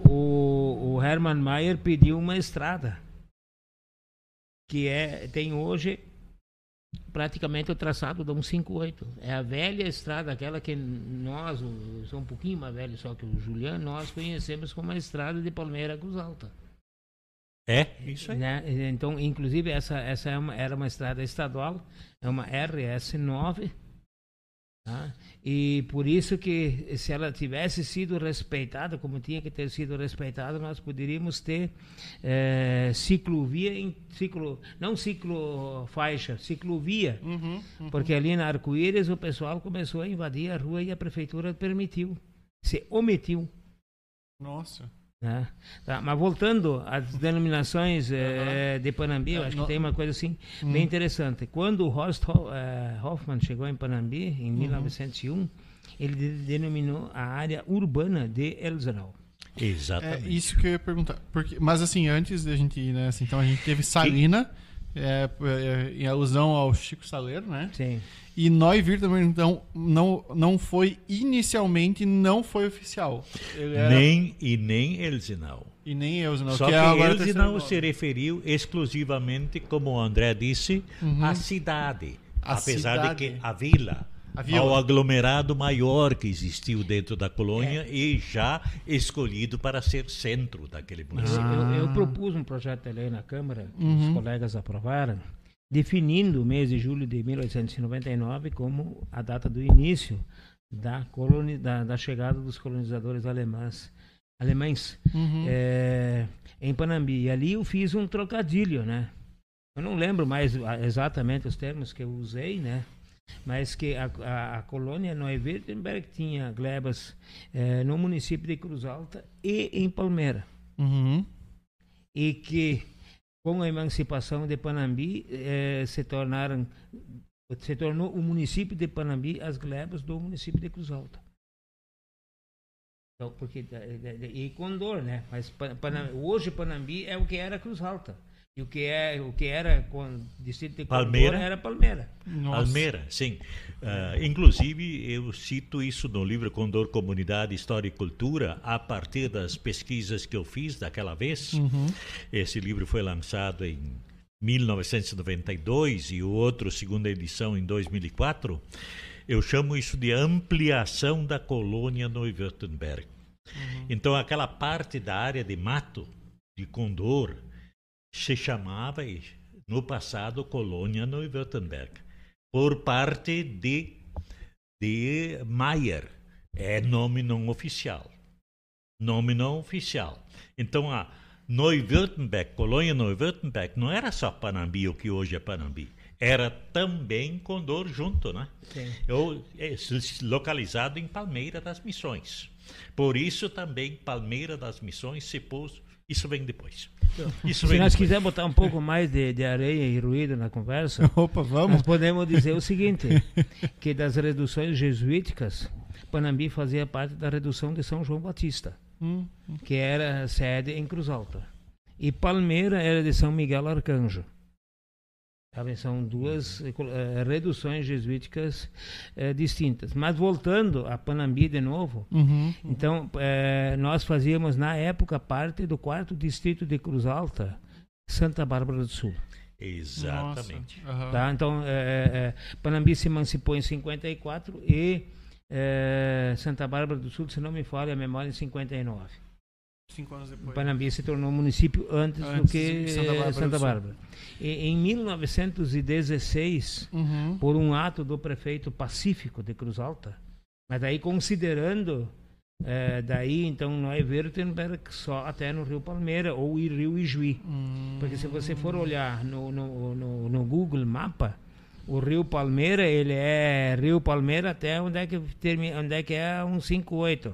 o, o Hermann Mayer pediu uma estrada, que é, tem hoje praticamente o traçado da 158. É a velha estrada, aquela que nós, eu sou um pouquinho mais velho só que o Juliano, nós conhecemos como a estrada de Palmeira Cruz Alta. É, isso aí. Né? Então, inclusive, essa, essa é uma- era uma estrada estadual, é uma RS9, tá? E por isso que se ela tivesse sido respeitada, como tinha que ter sido respeitada, nós poderíamos ter é, ciclovia, em, ciclo, não ciclo faixa, ciclovia. Uhum, uhum. Porque ali na Arco-Íris o pessoal começou a invadir a rua e a prefeitura permitiu. Se omitiu. Nossa. Né? Tá, mas voltando às denominações eh, de Panambi, eu acho que tem uma coisa assim bem interessante. Quando o Horst Ho- eh, Hoffman chegou em Panambi, em 1901, ele de- denominou a área urbana de Elzenau. É Exatamente. isso que eu ia perguntar. Porque, mas assim, antes da gente ir, né? assim, então a gente teve Salina, é, é, em alusão ao Chico Saleiro, né? Sim. E Neuwirthburg, então, não, não foi, inicialmente, não foi oficial. Ele era- Nem e nem Elzinau. E nem não. Só que que, é Elzinau terceiro se referiu exclusivamente, como o André disse, à cidade. Uhum. A apesar cidade. de que A vila. Ao aglomerado maior que existiu dentro da colônia É. e já escolhido para ser centro daquele Eu, município. eu- Ah. eu propus um projeto de lei na Câmara, que Uhum. os colegas aprovaram, definindo o mês de julho de 1899 como a data do início da, coloni da, da chegada dos colonizadores alemães, alemães Uhum. é, em Panambi. E ali eu fiz um trocadilho, né? Eu não lembro mais ah, exatamente os termos que eu usei, né? Mas que a, a, a colônia Neuwirtenberg tinha glebas eh, no município de Cruz Alta e em Palmeira. Uhum. E que com a emancipação de Panambi eh, se tornaram se tornou o município de Panambi as glebas do município de Cruz Alta. Então, porque, eh, e Condor, né? Mas Pa- Pana- hoje Panambi é o que era Cruz Alta. E o que, é, o que era com distrito de Condor Palmeira? era Palmeira. Nossa. Almeira, sim. Ah, inclusive, eu cito isso no livro Condor Comunidade, História e Cultura, a partir das pesquisas que eu fiz daquela vez. Uhum. Esse livro foi lançado em 1992 e o outro, segunda edição, em 2004. Eu chamo isso de ampliação da colônia Neuwürttemberg. Então, aquela parte da área de mato de Condor se chamava, no passado, colônia Neuwürttemberg, por parte de, de Mayer. É nome não oficial. Nome não oficial. Então, a Neuwürttemberg, colônia Neuwürttemberg, não era só Panambi, o que hoje é Panambi. Era também Condor junto, né? Sim. Eu, é, localizado em Palmeira das Missões. Por isso também Palmeira das Missões se pôs. Isso vem depois. Isso Se nós depois. quiser botar um pouco mais de, de areia e ruído na conversa, Opa, vamos. nós podemos dizer o seguinte, que das reduções jesuíticas, Panambi fazia parte da redução de São João Batista, Hum. que era sede em Cruz Alta. E Palmeira era de São Miguel Arcanjo. São duas eh, reduções jesuíticas eh, distintas. Mas voltando a Panambi de novo, Uhum. então, eh, nós fazíamos, na época, parte do quarto distrito de Cruz Alta, Santa Bárbara do Sul. Exatamente. Aham. Tá? Então, Panambi se emancipou em 54 e Santa Bárbara do Sul, se não me falha a memória, em 59. Cinco anos depois. Panambi se tornou município antes, do Antes que de Santa Bárbara do Santa. Bárbara. E, em 1916, Uhum. por um ato do prefeito Pacífico de Cruz Alta, mas daí considerando é, daí então Neuwürttemberg só até no Rio Palmeira ou em Rio Ijuí. Hum. Porque se você for olhar no, no, no, no Google Mapa, o Rio Palmeira, ele é Rio Palmeira até onde é que, termina, onde é, que é 158.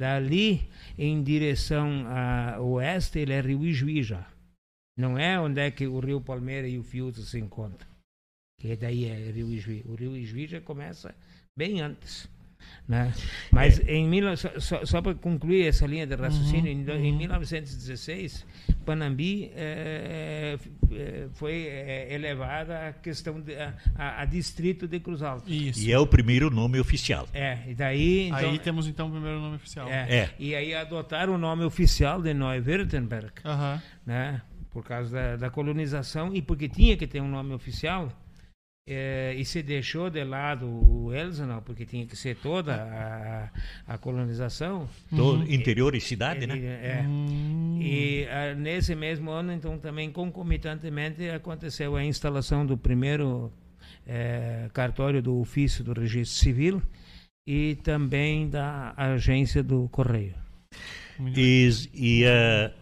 Dali, em direção a oeste, ele é Rio Ijuí já. Não é onde é que o Rio Palmeira e o Fiuto se encontram. Que daí é Rio Ijuí. O Rio Ijuí já começa bem antes. Né? Mas em mil, só, só, para concluir essa linha de raciocínio, em, do- em 1916, Panambi eh, eh, foi eh, elevada a questão de, a, a- a distrito de Cruz Alta. Isso. E é o primeiro nome oficial. É, e daí então, Aí temos então o primeiro nome oficial. é, É. e aí adotaram o nome oficial de Neuwürttemberg, Aham. né? Por causa da, da colonização e porque tinha que ter um nome oficial. Eh, e se deixou de lado o Elsenau, porque tinha que ser toda a, a colonização. Todo interior e cidade, E- né? é. Hum. E ah, nesse mesmo ano, então, também concomitantemente aconteceu a instalação do primeiro eh, cartório do ofício do registro civil e também da agência do Correio. E, e uh,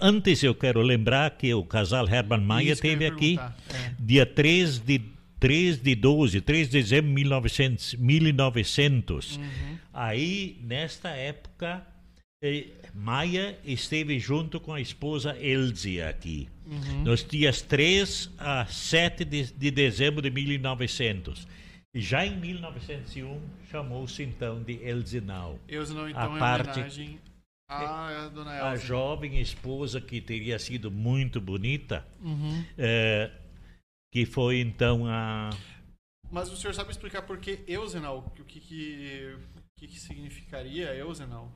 antes eu quero lembrar que o casal Herman Maia esteve aqui é. dia 3 de 3 de 12, 3 de dezembro de 1900. 1900. Uhum. Aí, nesta época, eh, Maia esteve junto com a esposa Elze aqui. Uhum. Nos dias 3 a 7 de, de dezembro de 1900. Já em 1901, chamou-se então de Elzinal. Elzinal, então, a é parte, homenagem à dona Elze. A jovem esposa que teria sido muito bonita, uhum. é, que foi então a... Mas o senhor sabe explicar por que Elzinal? O que, que, o que, que significaria Elzinal?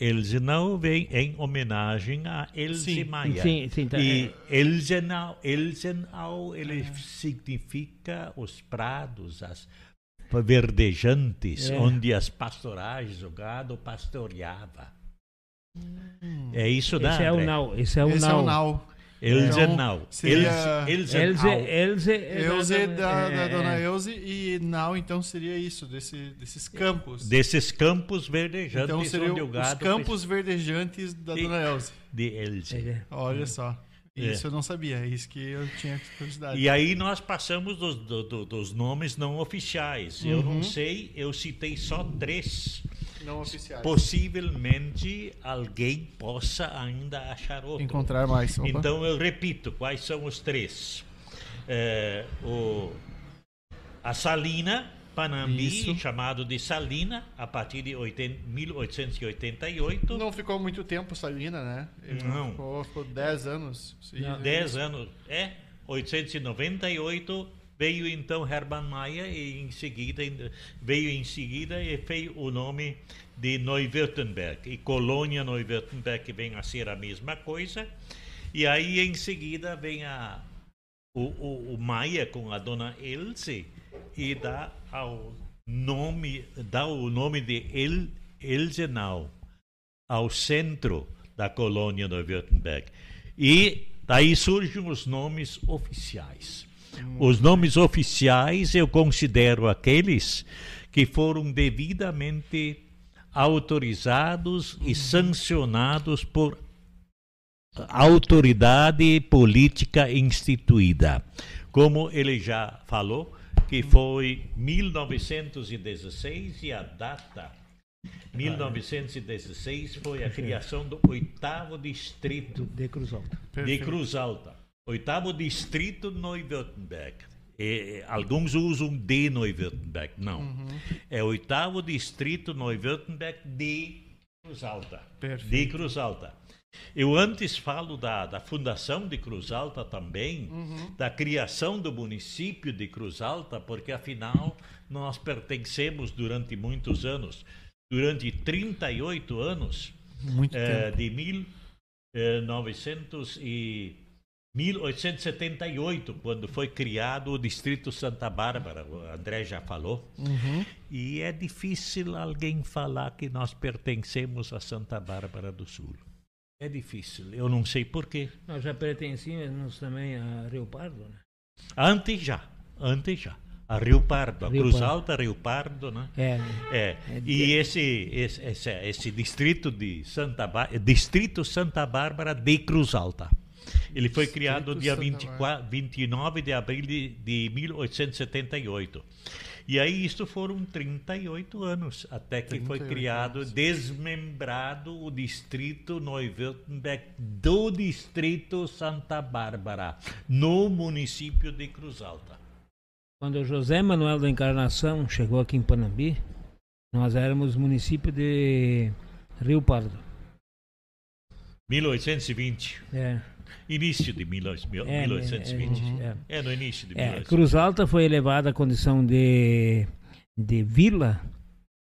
Elzenau vem em homenagem a Elze Maia. Sim, sim, tá, e é. Elzenau, Elzenau ele é. significa os prados, as verdejantes, é. onde as pastoragens, o gado pastoreava. É isso, da Esse é o nau. Esse é o Esse nau. É o nau. Elzenau. Seria... Elze, Elze, Elze, Elze da, da, dona Elze e Nau, então seria isso, desse, desses campos. Desses campos verdejantes então seria onde o gado... Os campos verdejantes da de, dona Elze. De Elze. Olha só. Isso é. eu não sabia, é isso que eu tinha curiosidade. E aí nós passamos dos, do, dos nomes não oficiais. Uhum. Eu não uhum. sei, eu citei só três não oficiais. Possivelmente alguém possa ainda achar outro. Encontrar mais. Opa. Então eu repito, quais são os três? É, o, a Salina Panambi, Isso. chamado de Salina, a partir de 80, 1888. Não ficou muito tempo Salina, né? Ele não. Ficou, ficou 10 anos. 10 anos, é. 898 Veio então Hermann Maia e em seguida veio em seguida e fez o nome de Neuwürttemberg e Colônia Neuwürttemberg vem a ser a mesma coisa. E aí em seguida vem a o, o, o Maia com a dona Elze e dá ao nome dá o nome de El, Elzenau ao centro da colônia Neuwürttemberg. E daí surgem os nomes oficiais. Os nomes oficiais eu considero aqueles que foram devidamente autorizados e sancionados por autoridade política instituída. Como ele já falou, que foi 1916 e a data 1916 foi a criação do oitavo distrito de Cruz Alta. De Cruz Alta oitavo distrito Neuwürttemberg. E, alguns usam de Neuwürttemberg, não. Uhum. É oitavo distrito Neuwürttemberg de Cruz Alta. Perfeito. De Cruz Alta. Eu antes falo da, da fundação de Cruz Alta também, uhum. da criação do município de Cruz Alta, porque afinal nós pertencemos durante muitos anos, durante 38 anos, Muito eh, de 1900 eh, e 1878, quando foi criado o Distrito Santa Bárbara, o André já falou. Uhum. E é difícil alguém falar que nós pertencemos a Santa Bárbara do Sul. É difícil, eu não sei porquê. Nós já pertencíamos também a Rio Pardo, né? Antes já, antes já. A Rio Pardo, a Rio Cruz Pardo. Alta, Rio Pardo, né? É. é. é e esse, esse, esse, esse distrito de Santa Bárbara, Distrito Santa Bárbara de Cruz Alta. Ele foi criado no dia 24, 29 de abril de, de 1878. E aí isto foram 38 anos, até que foi criado, anos. desmembrado o distrito Neuwürttemberg do distrito Santa Bárbara, no município de Cruz Alta. Quando José Manuel da Encarnação chegou aqui em Panambi, nós éramos município de Rio Pardo. 1820. É. Início de 1820. É, é, é, no início de é, Cruz Alta foi elevada à condição de, de vila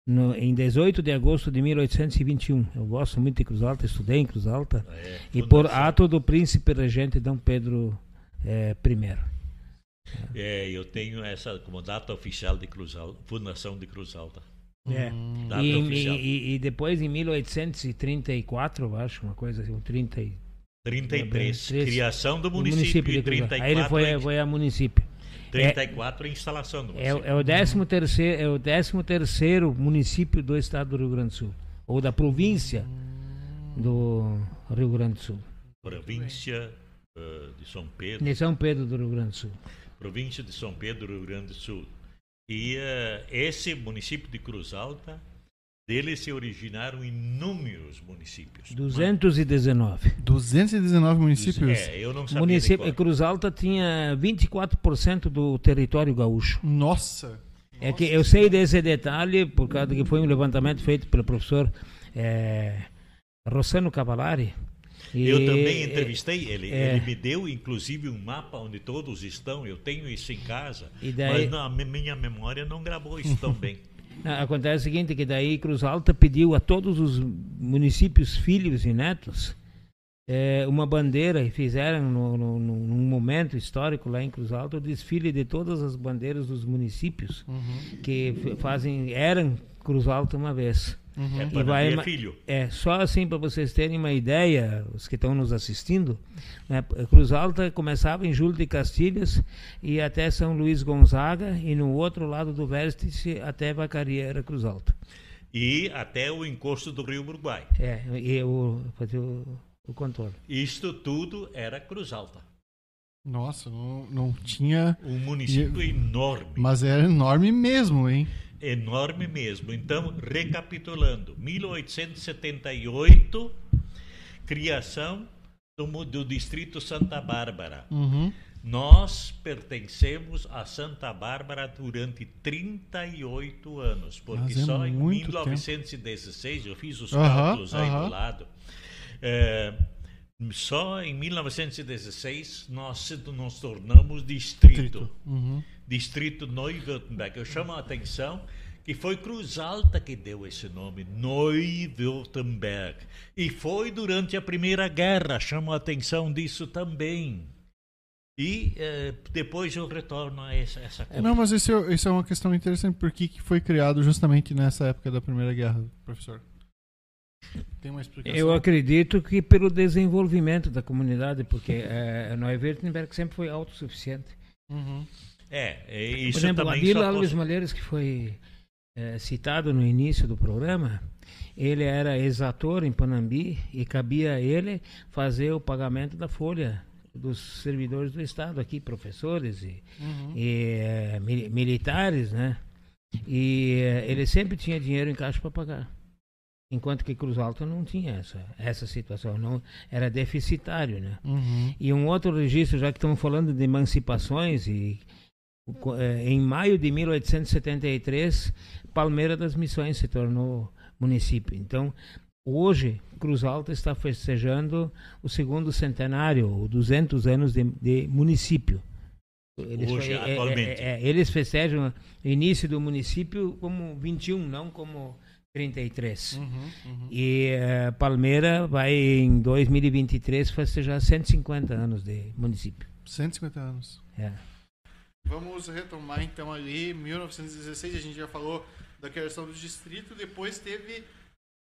no, em 18 de agosto de 1821. Eu gosto muito de Cruz Alta, estudei em Cruz Alta. É, e por ato do príncipe regente Dom Pedro é, I. É, eu tenho essa como data oficial de Cruz Alta, fundação de Cruz Alta. É. Hum. E, e, e, depois em 1834, eu acho, uma coisa assim, 30 33. Criação do município, município de 34. Aí ele foi, foi a município. 34 é, a instalação do município. É, é, o 13 terceiro, é o 13 terceiro município do estado do Rio Grande do Sul, ou da província do Rio Grande do Sul. Província uh, de São Pedro. De São Pedro do Rio Grande do Sul. Província de São Pedro do Rio Grande do Sul. E uh, esse município de Cruz Alta dele se originaram inúmeros municípios. 219. 219 municípios? É, eu não sabia. Município, Cruz Alta tinha 24% do território gaúcho. Nossa! É que eu sei desse detalhe por causa que foi um levantamento feito pelo professor é, Rossano Cavallari. eu também entrevistei ele. É, ele me deu, inclusive, um mapa onde todos estão. Eu tenho isso em casa. Daí, mas na minha memória não gravou isso tão bem. Acontece o seguinte, que daí Cruz Alta pediu a todos os municípios, filhos e netos, é, uma bandeira e fizeram no, no, num momento histórico lá em Cruz Alta o desfile de todas as bandeiras dos municípios uhum. que fazem eram Cruz Alta uma vez. Uhum. É, e vai, é filho. É, só assim para vocês terem uma ideia, os que estão nos assistindo, né, Cruz Alta começava em Júlio de Castilhas e até São Luís Gonzaga, e no outro lado do vértice até Vacaria era Cruz Alta. E até o encosto do Rio Uruguai. É, e o, fazer o, o controle. Isto tudo era Cruz Alta. Nossa, não, não tinha. Um município e... enorme. Mas era enorme mesmo, hein? Enorme mesmo. Então, recapitulando, 1878, criação do, do Distrito Santa Bárbara. Uhum. Nós pertencemos a Santa Bárbara durante 38 anos, porque é só em 1916, tempo. eu fiz os cálculos uhum, aí uhum. do lado, é, só em 1916 nós nos tornamos distrito. Distrito, uhum. Distrito Neu-Württemberg. Eu chamo a atenção que foi Cruz Alta que deu esse nome, Neu-Württemberg. E foi durante a Primeira Guerra, chamo a atenção disso também. E eh, depois eu retorno a essa, essa coisa. Não, mas isso, é, isso é uma questão interessante. Por que, que foi criado justamente nessa época da Primeira Guerra, professor? Tem uma explicação? Eu acredito que pelo desenvolvimento da comunidade, porque é, eh, Neu-Württemberg sempre foi autossuficiente. Uhum. É, é, isso Por exemplo, também a Vila posso... Malheiros, que foi é, citado no início do programa, ele era exator em Panambi e cabia a ele fazer o pagamento da folha dos servidores do Estado aqui, professores e, uhum. e é, militares, né? E é, ele sempre tinha dinheiro em caixa para pagar. Enquanto que Cruz Alta não tinha essa, essa situação, não era deficitário, né? Uhum. E um outro registro, já que estamos falando de emancipações e em maio de 1873, Palmeira das Missões se tornou município. Então, hoje, Cruz Alta está festejando o segundo centenário, ou 200 anos de, de município. Eles, hoje, é, atualmente. É, é, eles festejam o início do município como 21, não como 33. Uhum, uhum. E uh, Palmeira vai, em 2023, festejar 150 anos de município. 150 anos. É. Vamos retomar então ali 1916, a gente já falou da criação do distrito, depois teve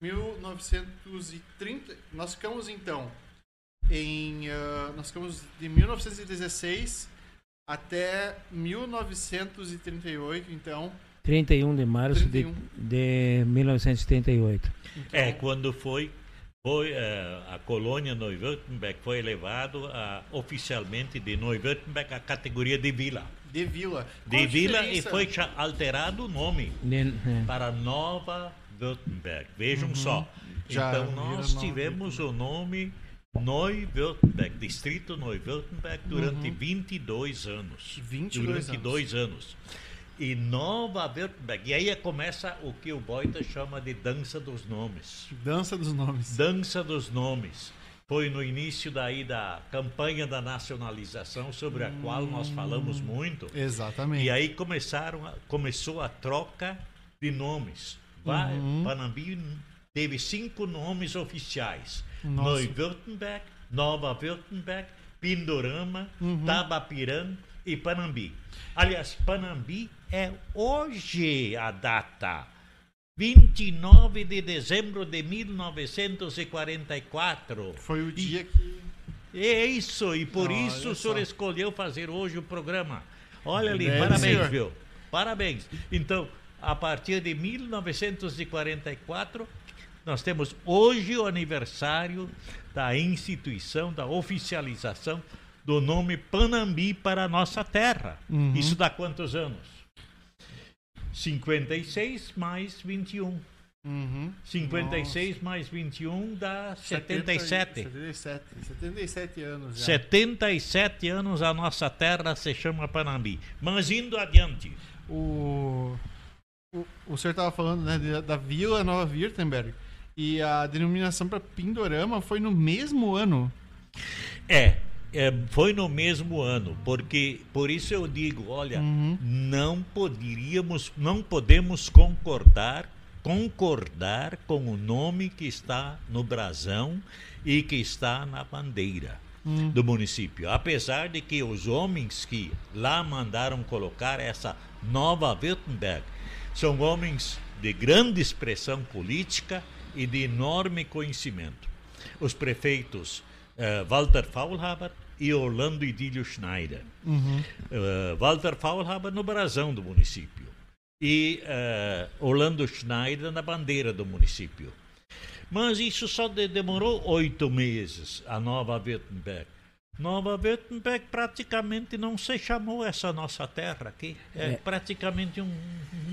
1930, nós ficamos então em uh, nós ficamos de 1916 até 1938, então 31 de março 31. De, de 1938. Então, é, quando foi foi uh, a colônia Neuwürttemberg foi elevado a, oficialmente de Neuwürttemberg à categoria de vila de Vila. de Vila e foi alterado o nome é. para Nova Württemberg. Vejam uhum. só. Já então nós tivemos o nome Neu-Württemberg, Distrito Neu-Württemberg, durante uhum. 22 anos. 22 durante dois anos. E Nova Württemberg. E aí começa o que o Boita chama de dança dos nomes. Dança dos nomes. Dança dos nomes foi no início daí da campanha da nacionalização sobre a hum, qual nós falamos muito. Exatamente. E aí começaram começou a troca de nomes. Uhum. Panambi teve cinco nomes oficiais: Neu-Württemberg, Nova Württemberg, Pindorama, uhum. Tabapirã e Panambi. Aliás, Panambi é hoje a data 29 de dezembro de 1944. Foi o dia e, que. É isso, e por isso o senhor escolheu fazer hoje o programa. Olha ali, Deve, parabéns, senhor. viu? Parabéns. Então, a partir de 1944, nós temos hoje o aniversário da instituição, da oficialização do nome Panambi para a nossa terra. Uhum. Isso dá quantos anos? 56 mais 21. Uhum. 56 mais 21 dá 77. 77. 77 anos já. 77 anos a nossa terra se chama Panambi. Mas indo adiante. O, o, o senhor estava falando né, da, da Vila Nova Württemberg. E a denominação para Pindorama foi no mesmo ano. É, é, foi no mesmo ano, porque por isso eu digo, olha, Uhum. não poderíamos, não podemos concordar, concordar com o nome que está no brasão e que está na bandeira Hum. do município. Apesar de que os homens que lá mandaram colocar essa nova Württemberg são homens de grande expressão política e de enorme conhecimento. Os prefeitos eh, Walter Faulhaber e Orlando Idílio Schneider. Uhum. Eh, Walter Faulhaber no brasão do município e eh, Orlando Schneider na bandeira do município. Mas isso só de- demorou oito meses, a Nova Württemberg. Nova Württemberg praticamente não se chamou essa nossa terra aqui. É, É. praticamente um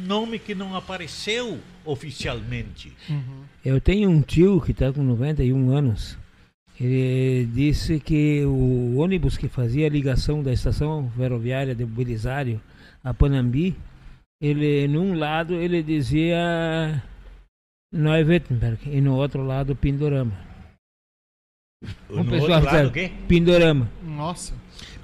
nome que não apareceu oficialmente. Uhum. Eu tenho um tio que está com 91 anos. Ele disse que o ônibus que fazia a ligação da estação ferroviária de Belisário a Panambi, ele num lado ele dizia Neu-Wittenberg e no outro lado Pindorama. No pessoal outro lado, sabe. o quê? Pindorama. Nossa.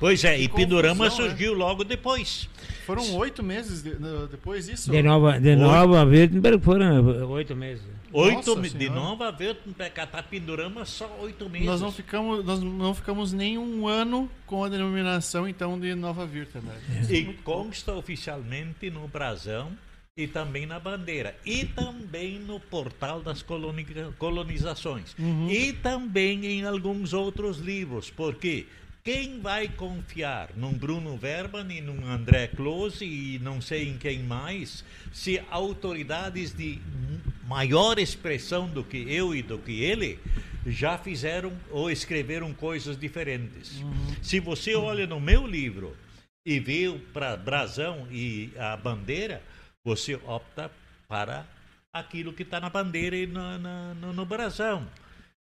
Pois é, Que e Pindorama confusão, né? surgiu logo depois. Foram oito meses de- depois disso? De Nova, de Oito. Nova Wittenberg foram oito meses. Oito Nossa de Senhora. Nova Württemberg até Pindorama só oito meses. Nós não ficamos, nós não ficamos nem um ano com a denominação então de Nova Württemberg. E consta oficialmente no brasão e também na bandeira. E também no portal das coloni- colonizações. E também em alguns outros livros. Porque quem vai confiar num Bruno Verban e num André Close e não sei em quem mais, se autoridades de maior expressão do que eu e do que ele já fizeram ou escreveram coisas diferentes. Se você olha no meu livro e vê o brasão e a bandeira, você opta para aquilo que está na bandeira e na- no, no brasão.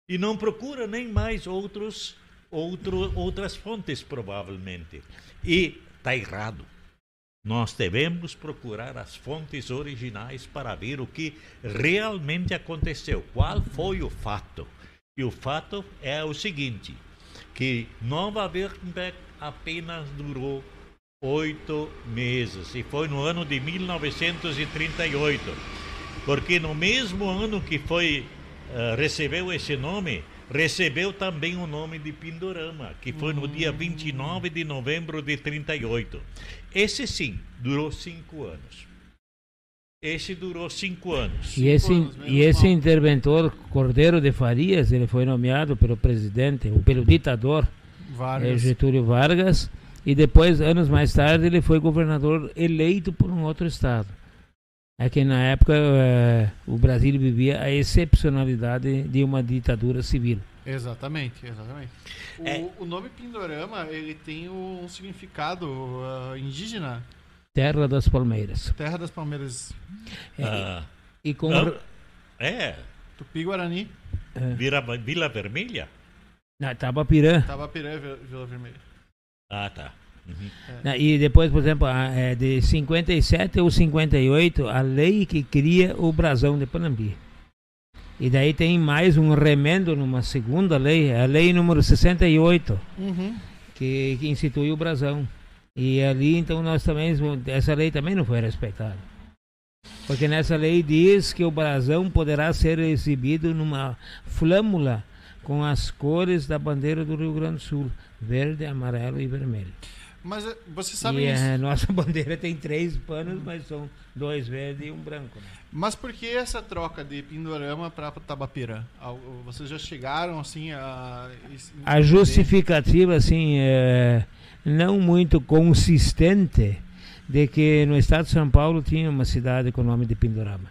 E não procura nem mais outros, outro, outras fontes, provavelmente. E está errado. Nós devemos procurar as fontes originais para ver o que realmente aconteceu, qual foi o fato. E o fato é o seguinte, que Nova Württemberg apenas durou oito meses, e foi no ano de 1938, porque no mesmo ano que foi eh, recebeu esse nome, recebeu também o nome de Pindorama, que foi no dia 29 de novembro de 38. Esse sim, durou cinco anos. Esse durou cinco anos. E esse, anos, e esse mal. interventor Cordeiro de Farias, ele foi nomeado pelo presidente, ou pelo ditador eh, Vargas. Getúlio Vargas, e depois, anos mais tarde, ele foi governador eleito por um outro estado. É que na época eh, o Brasil vivia a excepcionalidade de uma ditadura civil. Exatamente, exatamente. O, É. o nome Pindorama, ele tem um significado ah, indígena, Terra das Palmeiras. Terra das Palmeiras, É, Ah, e com não. é, Tupi-Guarani, Vila, Vila Vermelha? na Tabapirã. Tabapiré, Vila Vila Vermelha. Ah, tá. Uhum. né, E depois, por exemplo, a- é, de 57 ou 58, a lei que cria o brasão de Panambi. E daí tem mais um remendo numa segunda lei, a lei número 68, Uhum. que, que institui o brasão. E ali, então, nós também, essa lei também não foi respeitada. Porque nessa lei diz que o brasão poderá ser exibido numa flâmula com as cores da bandeira do Rio Grande do Sul, verde, amarelo e vermelho. Mas eh, você sabe e isso. a nossa bandeira tem três panos, mas são dois verdes e um branco. né? Mas por que essa troca de Pindorama para Tabapira? Al- Vocês já chegaram assim a. A justificativa, assim, é, não muito consistente de que no estado de São Paulo tinha uma cidade com o nome de Pindorama.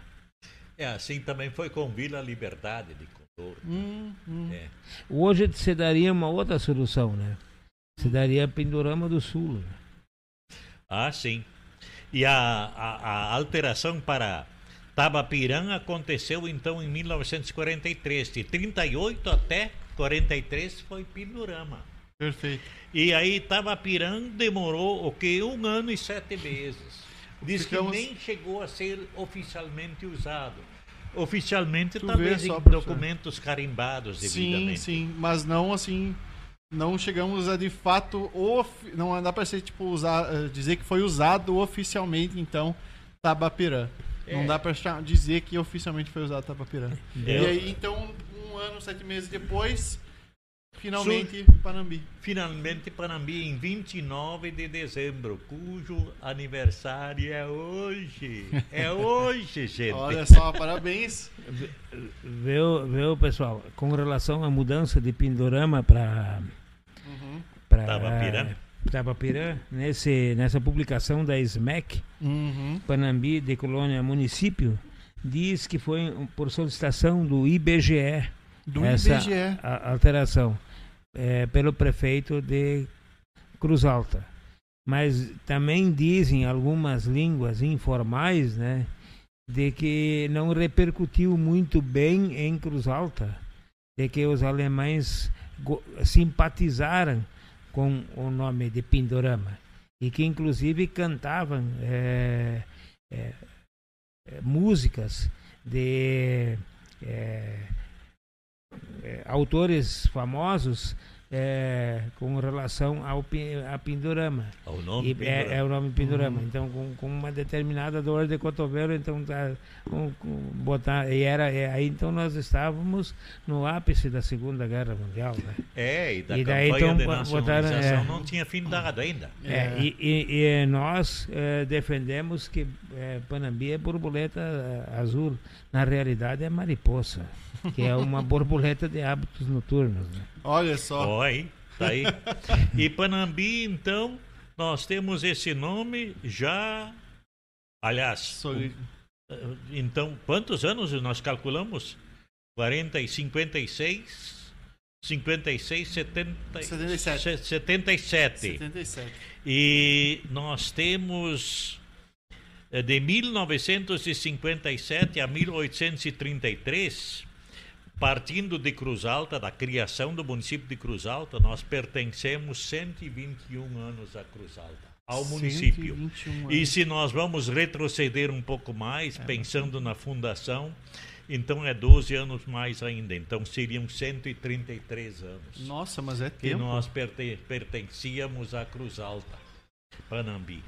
É, assim também foi com Vila Liberdade de Condor. Hum, hum. É. Hoje se daria uma outra solução, né? Se daria Pindorama do Sul. Ah, sim. E a, a, a alteração para Tabapirã aconteceu então em 1943. De 38 até 43 foi Pindorama. Perfeito. E aí Tabapirã demorou o que? Um ano e sete meses. Diz Ficamos- que nem chegou a ser oficialmente usado. Oficialmente, Tu talvez só, em professor. documentos carimbados Sim, devidamente. sim, mas não assim, não chegamos a de fato, ofi- não dá pra ser tipo usar, eh, dizer que foi usado oficialmente então Tabapirã. Não É. dá pra cha- dizer que oficialmente foi usado Tabapirã. E aí então, um ano, sete meses depois, finalmente Panambi. Finalmente, Panambi, em 29 de dezembro, cujo aniversário é hoje. É hoje, gente. Olha só, parabéns. Viu, viu, pessoal? Com relação à mudança de Pindorama para. Para Tabapirã. Tabapirã, nesse nessa publicação da SMEC, Uhum. Panambi de Colônia Município, diz que foi por solicitação do IBGE Do essa IBGE. a- alteração é, pelo prefeito de Cruz Alta. Mas também dizem algumas línguas informais, né, de que não repercutiu muito bem em Cruz Alta, de que os alemães simpatizaram com o nome de Pindorama e que inclusive cantavam é, é, músicas de é, autores famosos é, com relação ao a Pindorama. O nome E é, é o nome Pindorama. Uhum. Então, com, com uma determinada dor de cotovelo, então tá, com, com, botar, e era, é, aí então nós estávamos no ápice da Segunda Guerra Mundial, né? É, e da E daí, campanha então, de bo- botaram, é. não tinha findado ainda. É, É. e, e- e nós eh, defendemos que eh, Panambi é borboleta eh, azul. Na realidade é mariposa, que é uma borboleta de hábitos noturnos. né? Olha só. Aí, tá aí. E Panambi, então, nós temos esse nome já. Aliás, Soli- então, quantos anos nós calculamos? 40 e 56, 56, 70, 77. se- 77. 77. E nós temos eh, de 1957 a 1833, partindo de Cruz Alta, da criação do município de Cruz Alta, nós pertencemos 121 anos a Cruz Alta, ao município. 121 E se nós vamos retroceder um pouco mais, pensando na fundação, então é 12 anos mais ainda. Então seriam 133 anos Nossa, mas é que tempo. nós perte- pertencíamos à Cruz Alta, Panambi.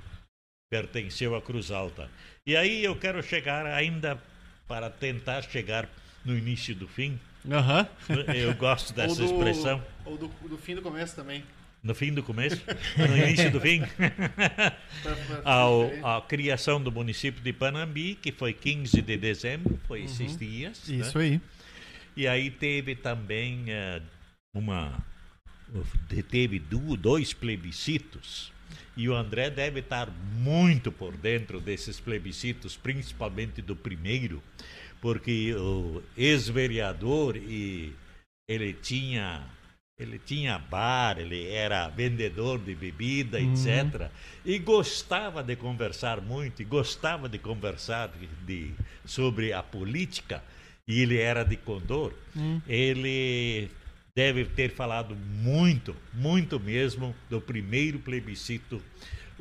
Pertenceu à Cruz Alta. E aí eu quero chegar ainda para tentar chegar no início do fim. Aham. Eu gosto Ou dessa do- expressão. Ou do, do fim do começo também. No fim do começo? No início do fim? Ao, a criação do município de Panambi, que foi 15 de dezembro, foi esses dias. né? Isso aí. E aí teve também eh, uma. Teve du- dois plebiscitos. E o André deve estar muito por dentro desses plebiscitos, principalmente do primeiro, porque o ex-vereador e ele tinha ele tinha bar, ele era vendedor de bebida, etc. E gostava de conversar muito, e gostava de conversar de, de- sobre a política, e ele era de Condor. Ele deve ter falado muito, muito mesmo do primeiro plebiscito.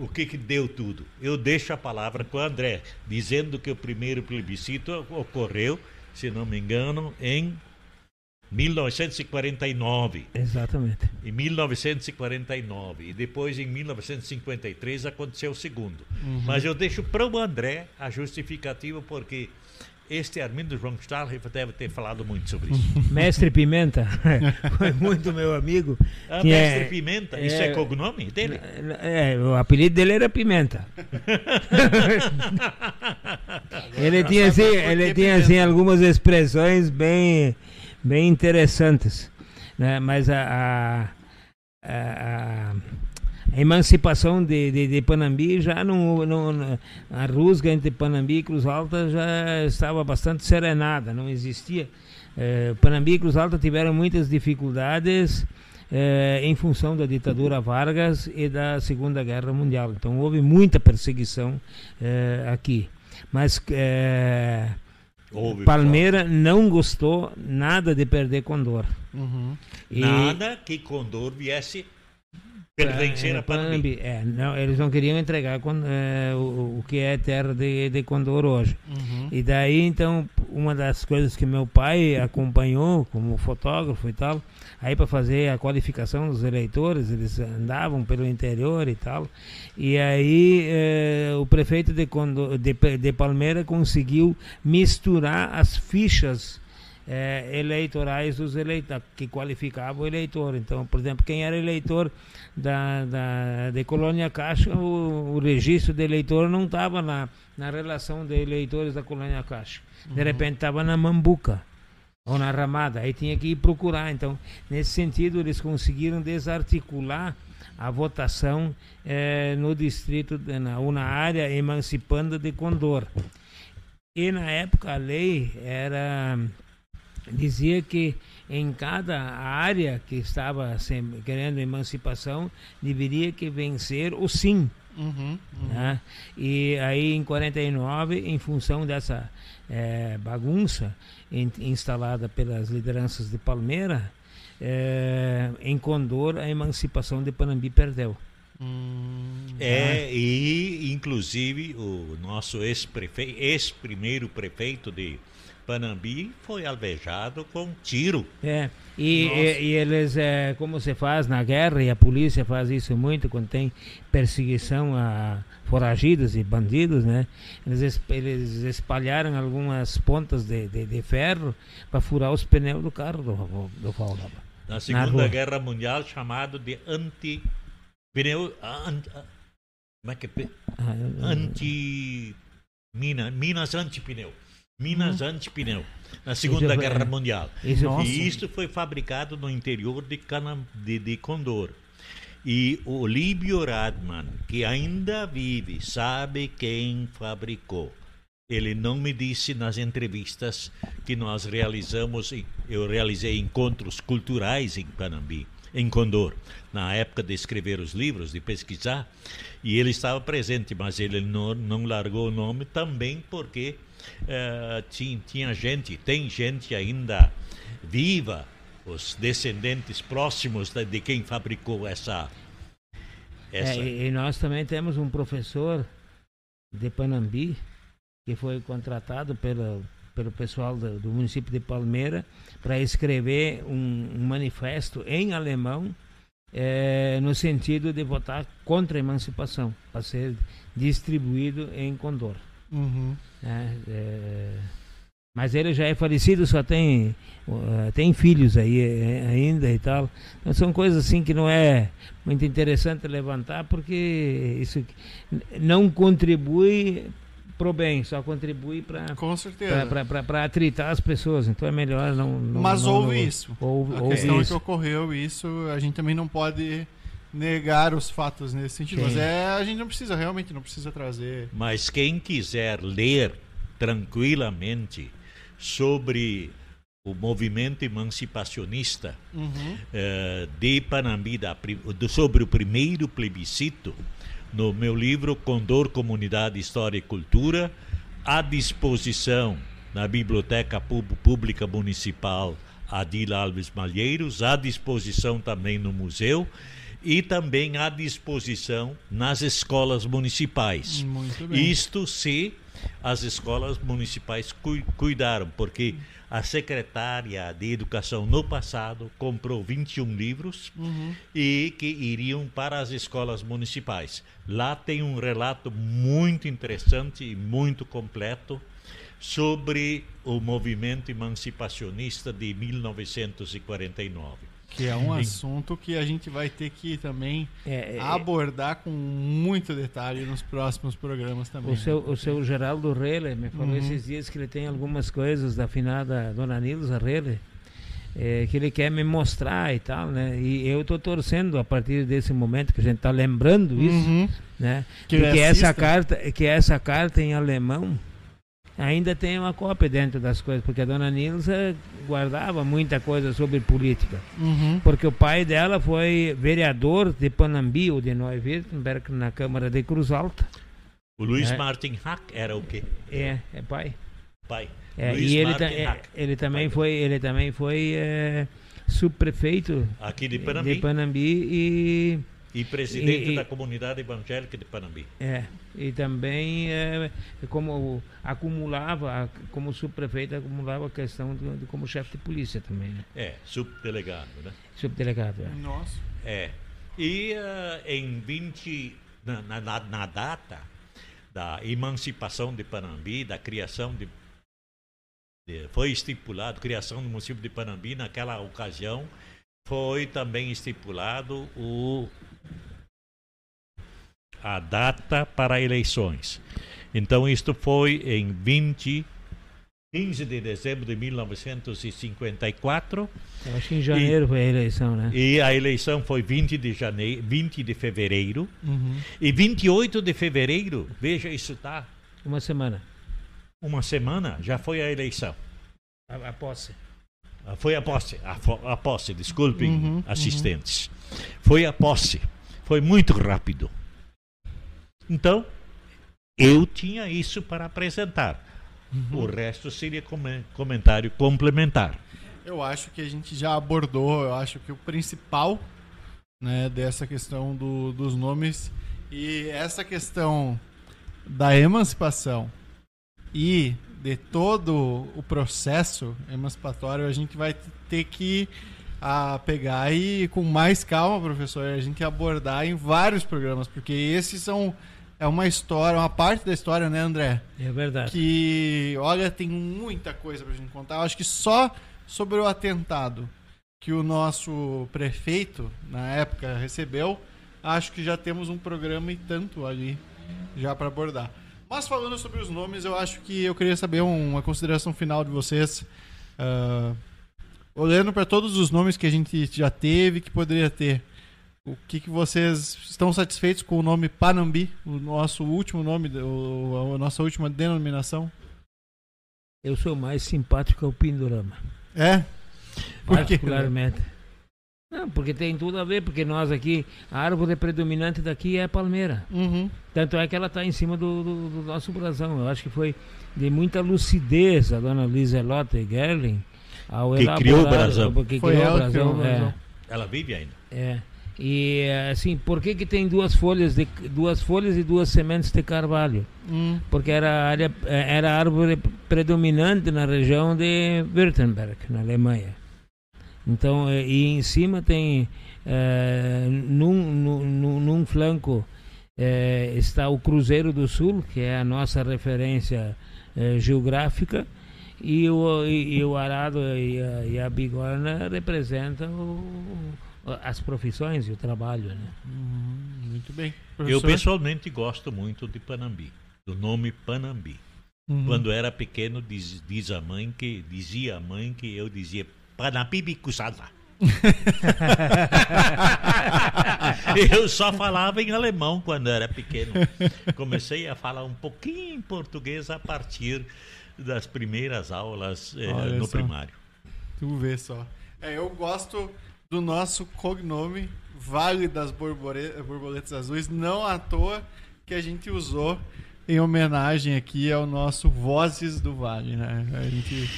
O que, que deu tudo? Eu deixo a palavra com o André, dizendo que o primeiro plebiscito ocorreu, se não me engano, em 1949 Exatamente. em 1949 e depois em 1953 aconteceu o segundo. Mas eu deixo para o André a justificativa porque este Armindo João Stahlhoff deve ter falado muito sobre isso. Mestre Pimenta foi muito meu amigo. A Tinha- Mestre Pimenta, isso é é- cognome dele? É, o apelido dele era Pimenta. ele tinha assim, ele tinha assim algumas expressões bem, bem interessantes, né? Mas a, a, a, a emancipação de, de, de Panambi já não, não, a rusga entre Panambi e Cruz Alta já estava bastante serenada, não existia. Eh, Panambi e Cruz Alta tiveram muitas dificuldades eh, em função da ditadura Vargas e da Segunda Guerra Mundial. Então houve muita perseguição eh, aqui. Mas Houve Palmeira não gostou nada de perder Condor. Uhum. E- Nada que Condor viesse pertencer É, a Panambi. É, não, eles não queriam entregar con- é, o, o que é terra de, de Condor hoje. Uhum. E daí, então, uma das coisas que meu pai acompanhou como fotógrafo e tal, aí para fazer a qualificação dos eleitores, eles andavam pelo interior e tal. E aí eh, o prefeito de, Condor, de, de Palmeira conseguiu misturar as fichas eh, eleitorais dos eleitores, que qualificavam o eleitor. Então, por exemplo, quem era eleitor da, da, de Colônia Caixa, o, o registro de eleitor não estava na, na relação de eleitores da Colônia Caixa. De repente estava na Mambuca ou na Ramada, aí tinha que ir procurar. Então, nesse sentido, eles conseguiram desarticular a votação eh, no distrito, de, na, ou na área emancipanda de Condor. E na época a lei era dizia que em cada área que estava sem- querendo emancipação deveria que vencer o sim. Uhum. Uhum. né? E aí em 49, em função dessa eh, bagunça in- instalada pelas lideranças de Palmeira, eh, em Condor a emancipação de Panambi perdeu. Hum, É, e inclusive o nosso ex-prefeito, ex-primeiro prefeito de Panambi foi alvejado com tiro. É, e, e, e eles, é, como se faz na guerra, e a polícia faz isso muito quando tem perseguição a foragidos e bandidos, né? Eles, es- eles espalharam algumas pontas de, de, de ferro para furar os pneus do carro do, do. Na. Segunda Guerra Mundial, chamado de anti... Pneu... an- como é que é? Ah, Anti... Mina, minas anti-pneu. Minas anti-pneu. Na Segunda Isso foi- Guerra é. Mundial. Isso Nossa. E isto foi fabricado no interior de, Cana, de, de Condor. E o Líbio Radman, que ainda vive, sabe quem fabricou. Ele não me disse nas entrevistas que nós realizamos, e eu realizei encontros culturais em Panambi, em Condor, na época de escrever os livros, de pesquisar, e ele estava presente, mas ele não, não largou o nome também porque eh, tinha, tinha gente, tem gente ainda viva, os descendentes próximos de, quem fabricou essa. essa É, e, nós também temos um professor de Panambi que foi contratado pelo, pelo pessoal do, do município de Palmeira para escrever um, um manifesto em alemão eh, no sentido de votar contra a emancipação, para ser distribuído em Condor. Uhum. né? É, mas ele já é falecido, só tem, uh, tem filhos aí eh, ainda e tal. Então são coisas assim que não é muito interessante levantar, porque isso não contribui pro bem, só contribui para Com certeza. para atritar as pessoas. Então é melhor não. não Mas não- houve não- isso. Houve, A houve questão é que isso. ocorreu isso, a gente também não pode negar os fatos nesse sentido. Sim. Mas é, a gente não precisa, realmente não precisa trazer. Mas quem quiser ler tranquilamente sobre o movimento emancipacionista Uhum. eh, de Panambi, da sobre o primeiro plebiscito, no meu livro Condor Comunidade História e Cultura, à disposição na Biblioteca Pública Municipal Adila Alves Malheiros, à disposição também no museu e também à disposição nas escolas municipais. Muito bem. Isto se as escolas municipais cui- cuidaram, porque a secretária de Educação no passado comprou 21 livros Uhum. e que iriam para as escolas municipais. Lá tem um relato muito interessante e muito completo sobre o movimento emancipacionista de 1949. Que é um assunto que a gente vai ter que também É, é, abordar com muito detalhe nos próximos programas também. O seu, o seu Geraldo Rele me falou Uhum. esses dias que ele tem algumas coisas da finada Dona Nilza Rele é, que ele quer me mostrar e tal, né? E eu estou torcendo a partir desse momento que a gente está lembrando isso, Uhum. né? Que essa carta, que essa carta em alemão ainda tem uma cópia dentro das coisas, porque a dona Nilza guardava muita coisa sobre política. Uhum. Porque o pai dela foi vereador de Panambi ou de Neu-Württemberg na Câmara de Cruz Alta. O Luiz É. Martin Hack era o quê? É, é pai. Pai. É, Luiz e ele, ta- é, Hack. ele também Pai. foi, ele também foi é, subprefeito Aqui de Panambi. de Panambi e E presidente E- e- da comunidade evangélica de Panambi. É, e também é, como acumulava, como subprefeito, acumulava a questão de, de como chefe de polícia também, né? É, subdelegado, né? Subdelegado. É. Nossa. É. E ah, em 20, na, na- na- na data da emancipação de Panambi, da criação de, de- Foi estipulado, criação do município de Panambi, naquela ocasião, foi também estipulado o, a data para eleições. Então, isto foi em 20, 15 de dezembro de 1954. Eu acho que em janeiro foi a eleição, né? E a eleição foi 20 de janeiro, 20 de fevereiro. Uhum. E 28 de fevereiro, veja isso tá, Uma semana. uma semana já foi a eleição. A, a posse. Ah, Foi a posse, a, a posse, desculpem, Uhum, uhum. assistentes. Foi a posse. Foi muito rápido. Então, eu tinha isso para apresentar. Uhum. O resto seria come- comentário complementar. Eu acho que a gente já abordou, eu acho que o principal né, dessa questão do- dos nomes e essa questão da emancipação e de todo o processo emancipatório, a gente vai ter que a pegar e com mais calma, professor, a gente abordar em vários programas, porque esses são é uma história, uma parte da história, né, André? É verdade. que, olha, tem muita coisa pra gente contar. Eu acho que só sobre o atentado que o nosso prefeito, na época, recebeu, acho que já temos um programa e tanto ali já para abordar. Mas falando sobre os nomes, eu acho que eu queria saber um- uma consideração final de vocês. ah, olhando para todos os nomes que a gente já teve, que poderia ter. O que, que vocês estão satisfeitos com o nome Panambi, o nosso último nome, o, a nossa última denominação? Eu sou mais simpático ao Pindorama. É? Particularmente. Não, porque tem tudo a ver, porque nós aqui, a árvore predominante daqui é a palmeira. Uhum. Tanto é que ela está em cima do, do- do nosso brasão. Eu acho que foi de muita lucidez a dona Liselotte Gerling ao Que elaborar- criou o brasão. Que Foi criou ela o que criou o brasão. brasão. Ela vive ainda. É, é. E assim, por que, que tem duas folhas, de, duas folhas e duas sementes de carvalho? Hum. Porque era a área, era árvore predominante na região de Württemberg, na Alemanha. Então, eh, e em cima tem, eh, num, num, num- flanco eh, está o Cruzeiro do Sul, que é a nossa referência geográfica, e o, e, e o arado e a, e a bigorna representam o- as profissões e o trabalho. Né? Hum, muito bem. Eu Professor? pessoalmente gosto muito de Panambi, do nome Panambi. Uhum. Quando era pequeno, diz, diz a mãe que dizia a mãe que eu dizia Panambi Kusada. eu só falava em alemão quando era pequeno. Comecei a falar um pouquinho em português a partir das primeiras aulas eh, no só. primário. Tu vê só. É, eu gosto do nosso cognome Vale das Borbore- Borboletas Azuis, não à toa que a gente usou em homenagem aqui ao nosso Vozes do Vale, né? A gente,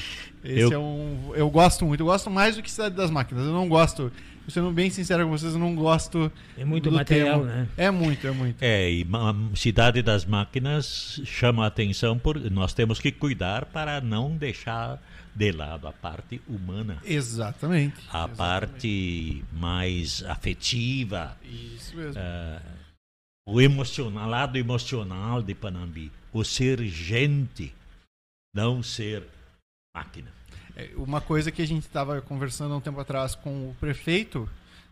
esse Eu- é um, eu gosto muito, eu gosto mais do que Cidade das Máquinas. Eu não gosto, sendo bem sincero com vocês, eu não gosto É muito do material, tema. né? É muito, é muito. É, e Cidade das Máquinas chama a atenção por nós temos que cuidar para não deixar de lado a parte humana, Exatamente. a Exatamente. parte mais afetiva, Isso mesmo. ah, o emocional, lado emocional de Panambi, o ser gente, não ser máquina. É, Uma coisa que a gente estava conversando há um tempo atrás com o prefeito,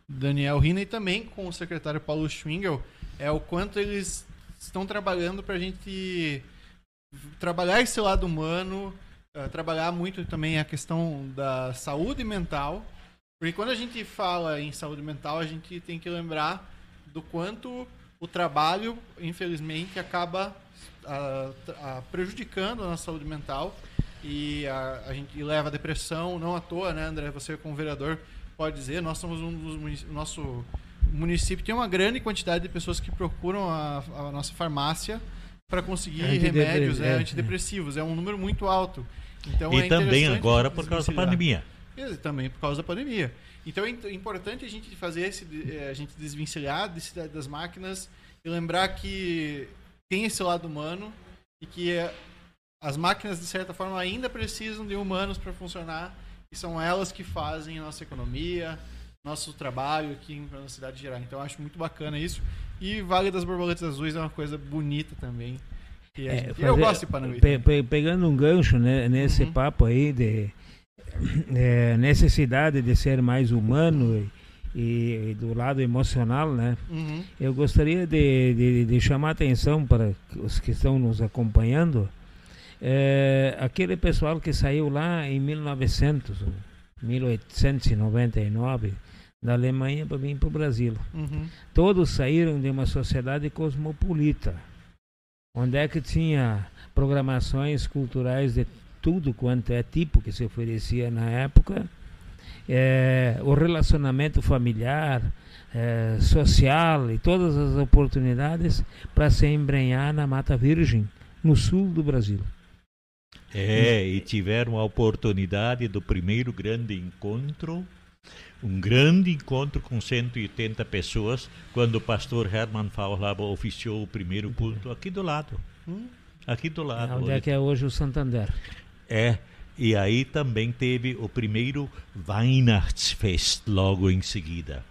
Daniel Rina, e também com o secretário Paulo Schwingel, é o quanto eles estão trabalhando para a gente trabalhar esse lado humano uh, trabalhar muito também a questão da saúde mental, porque quando a gente fala em saúde mental, a gente tem que lembrar do quanto o trabalho, infelizmente, acaba uh, uh, prejudicando a nossa saúde mental e a, a gente leva a depressão, não à toa, né, André? Você como vereador pode dizer, nós somos um dos nosso município tem uma grande quantidade de pessoas que procuram a, a nossa farmácia para conseguir remédios é, antidepressivos. É um número muito alto. Então, e é também agora por causa da pandemia. E também por causa da pandemia. Então é importante a gente fazer esse, é, a gente desvencilhar das máquinas e lembrar que tem esse lado humano e que é, as máquinas de certa forma ainda precisam de humanos para funcionar e são elas que fazem a nossa economia, nosso trabalho aqui na cidade geral. Então acho muito bacana isso. E Vale das Borboletas Azuis é uma coisa bonita também. É, gente, fazer, eu gosto de Panambi. Pe, pe, pegando um gancho né, nesse uhum. papo aí de é, necessidade de ser mais humano e, e, do lado emocional, né? Uhum. Eu gostaria de, de, de, chamar a atenção para os que estão nos acompanhando. É, aquele pessoal que saiu lá em 1900, 1899 da Alemanha para vir para o Brasil. Uhum. Todos saíram de uma sociedade cosmopolita, onde é que tinha programações culturais de tudo quanto é tipo que se oferecia na época, é, o relacionamento familiar, é, social e todas as oportunidades para se embrenhar na Mata Virgem, no sul do Brasil. É, e tiveram a oportunidade do primeiro grande encontro um grande encontro com 180 pessoas quando o pastor Hermann Faulhaber oficiou o primeiro culto aqui do lado. Hum? Aqui do lado. Onde é que é hoje o Santander? É, e aí também teve o primeiro Weihnachtsfest logo em seguida.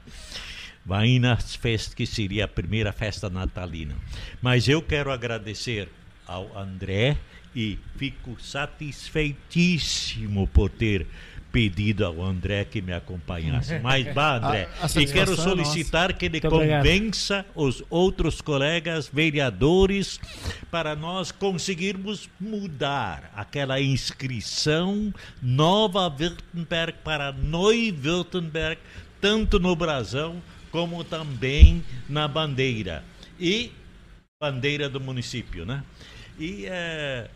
Weihnachtsfest, que seria a primeira festa natalina. Mas eu quero agradecer ao André e fico satisfeitíssimo por ter pedido ao André que me acompanhasse. Mas vá, André, a, a e quero é solicitar que ele Muito convença obrigado. os outros colegas vereadores para nós conseguirmos mudar aquela inscrição Nova Württemberg para Neu-Württemberg, tanto no brasão como também na bandeira. E bandeira do município, né? E é,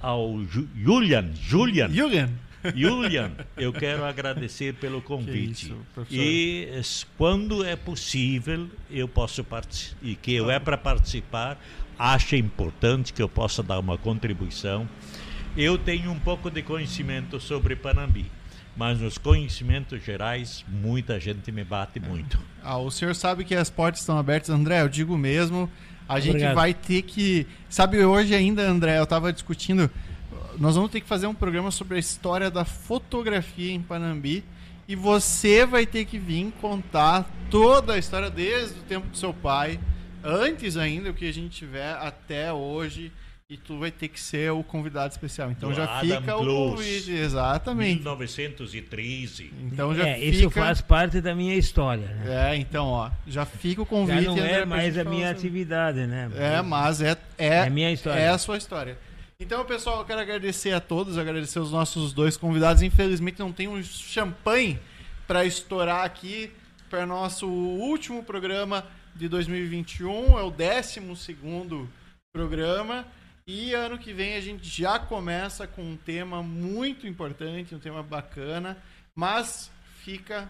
ao Julian, Julian, Julian Julian, eu quero agradecer pelo convite. Que isso, e quando é possível, eu posso participar, e que eu é para participar, acha importante que eu possa dar uma contribuição. Eu tenho um pouco de conhecimento sobre Panambi, mas nos conhecimentos gerais, muita gente me bate muito. Ah, o senhor sabe que as portas estão abertas, André, eu digo mesmo. A Obrigado. gente vai ter que. Sabe, hoje ainda, André, eu estava discutindo nós vamos ter que fazer um programa sobre a história da fotografia em Panambi. E você vai ter que vir contar toda a história desde o tempo do seu pai, antes ainda o que a gente tiver até hoje. E tu vai ter que ser o convidado especial. Então do já Adam fica Plus, o convite. Exatamente. 1913. Então já é, fica... Isso faz parte da minha história. Né? É, então, ó. Já fica o convite. Já não é mais a minha atividade, né? É, mas é, é, é, a minha história. é a sua história. Então, pessoal, eu quero agradecer a todos, agradecer os nossos dois convidados. Infelizmente, não tem um champanhe para estourar aqui para nosso último programa de 2021. É o 12 programa. E ano que vem a gente já começa com um tema muito importante, um tema bacana. Mas fica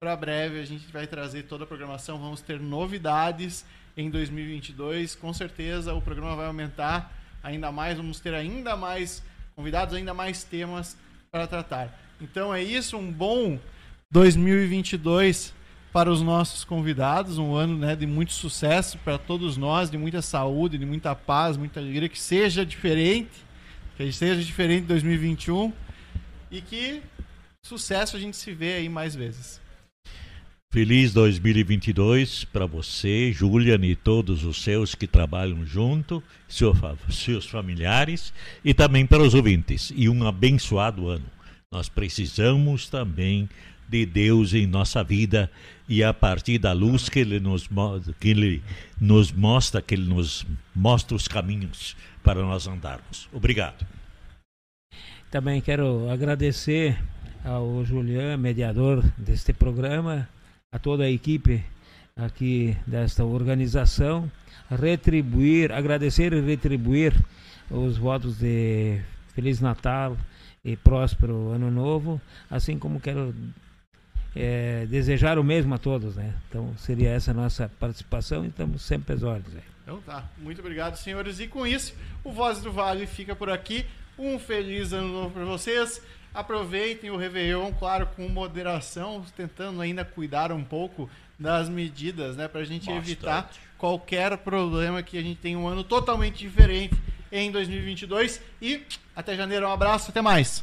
para breve, a gente vai trazer toda a programação. Vamos ter novidades em 2022. Com certeza o programa vai aumentar ainda mais, vamos ter ainda mais convidados, ainda mais temas para tratar. Então é isso, um bom 2022 para os nossos convidados, um ano né, de muito sucesso para todos nós, de muita saúde, de muita paz, muita alegria, que seja diferente, que seja diferente de 2021 e que sucesso a gente se vê aí mais vezes. Feliz 2022 para você, Julian, e todos os seus que trabalham junto, seu, seus familiares e também para os ouvintes. E um abençoado ano. Nós precisamos também de Deus em nossa vida e a partir da luz que Ele nos, que ele nos mostra, que Ele nos mostra os caminhos para nós andarmos. Obrigado. Também quero agradecer ao Julian, mediador deste programa, a toda a equipe aqui desta organização, retribuir, agradecer e retribuir os votos de Feliz Natal e próspero Ano Novo, assim como quero é, desejar o mesmo a todos, né? Então seria essa a nossa participação e estamos sempre às ordens. Né? Então tá, muito obrigado, senhores. E com isso, o Voz do Vale fica por aqui. Um feliz ano novo para vocês. Aproveitem o Réveillon, claro, com moderação, tentando ainda cuidar um pouco das medidas, né? Para a gente Bastante. evitar qualquer problema que a gente tenha um ano totalmente diferente em 2022. E até janeiro, um abraço, até mais.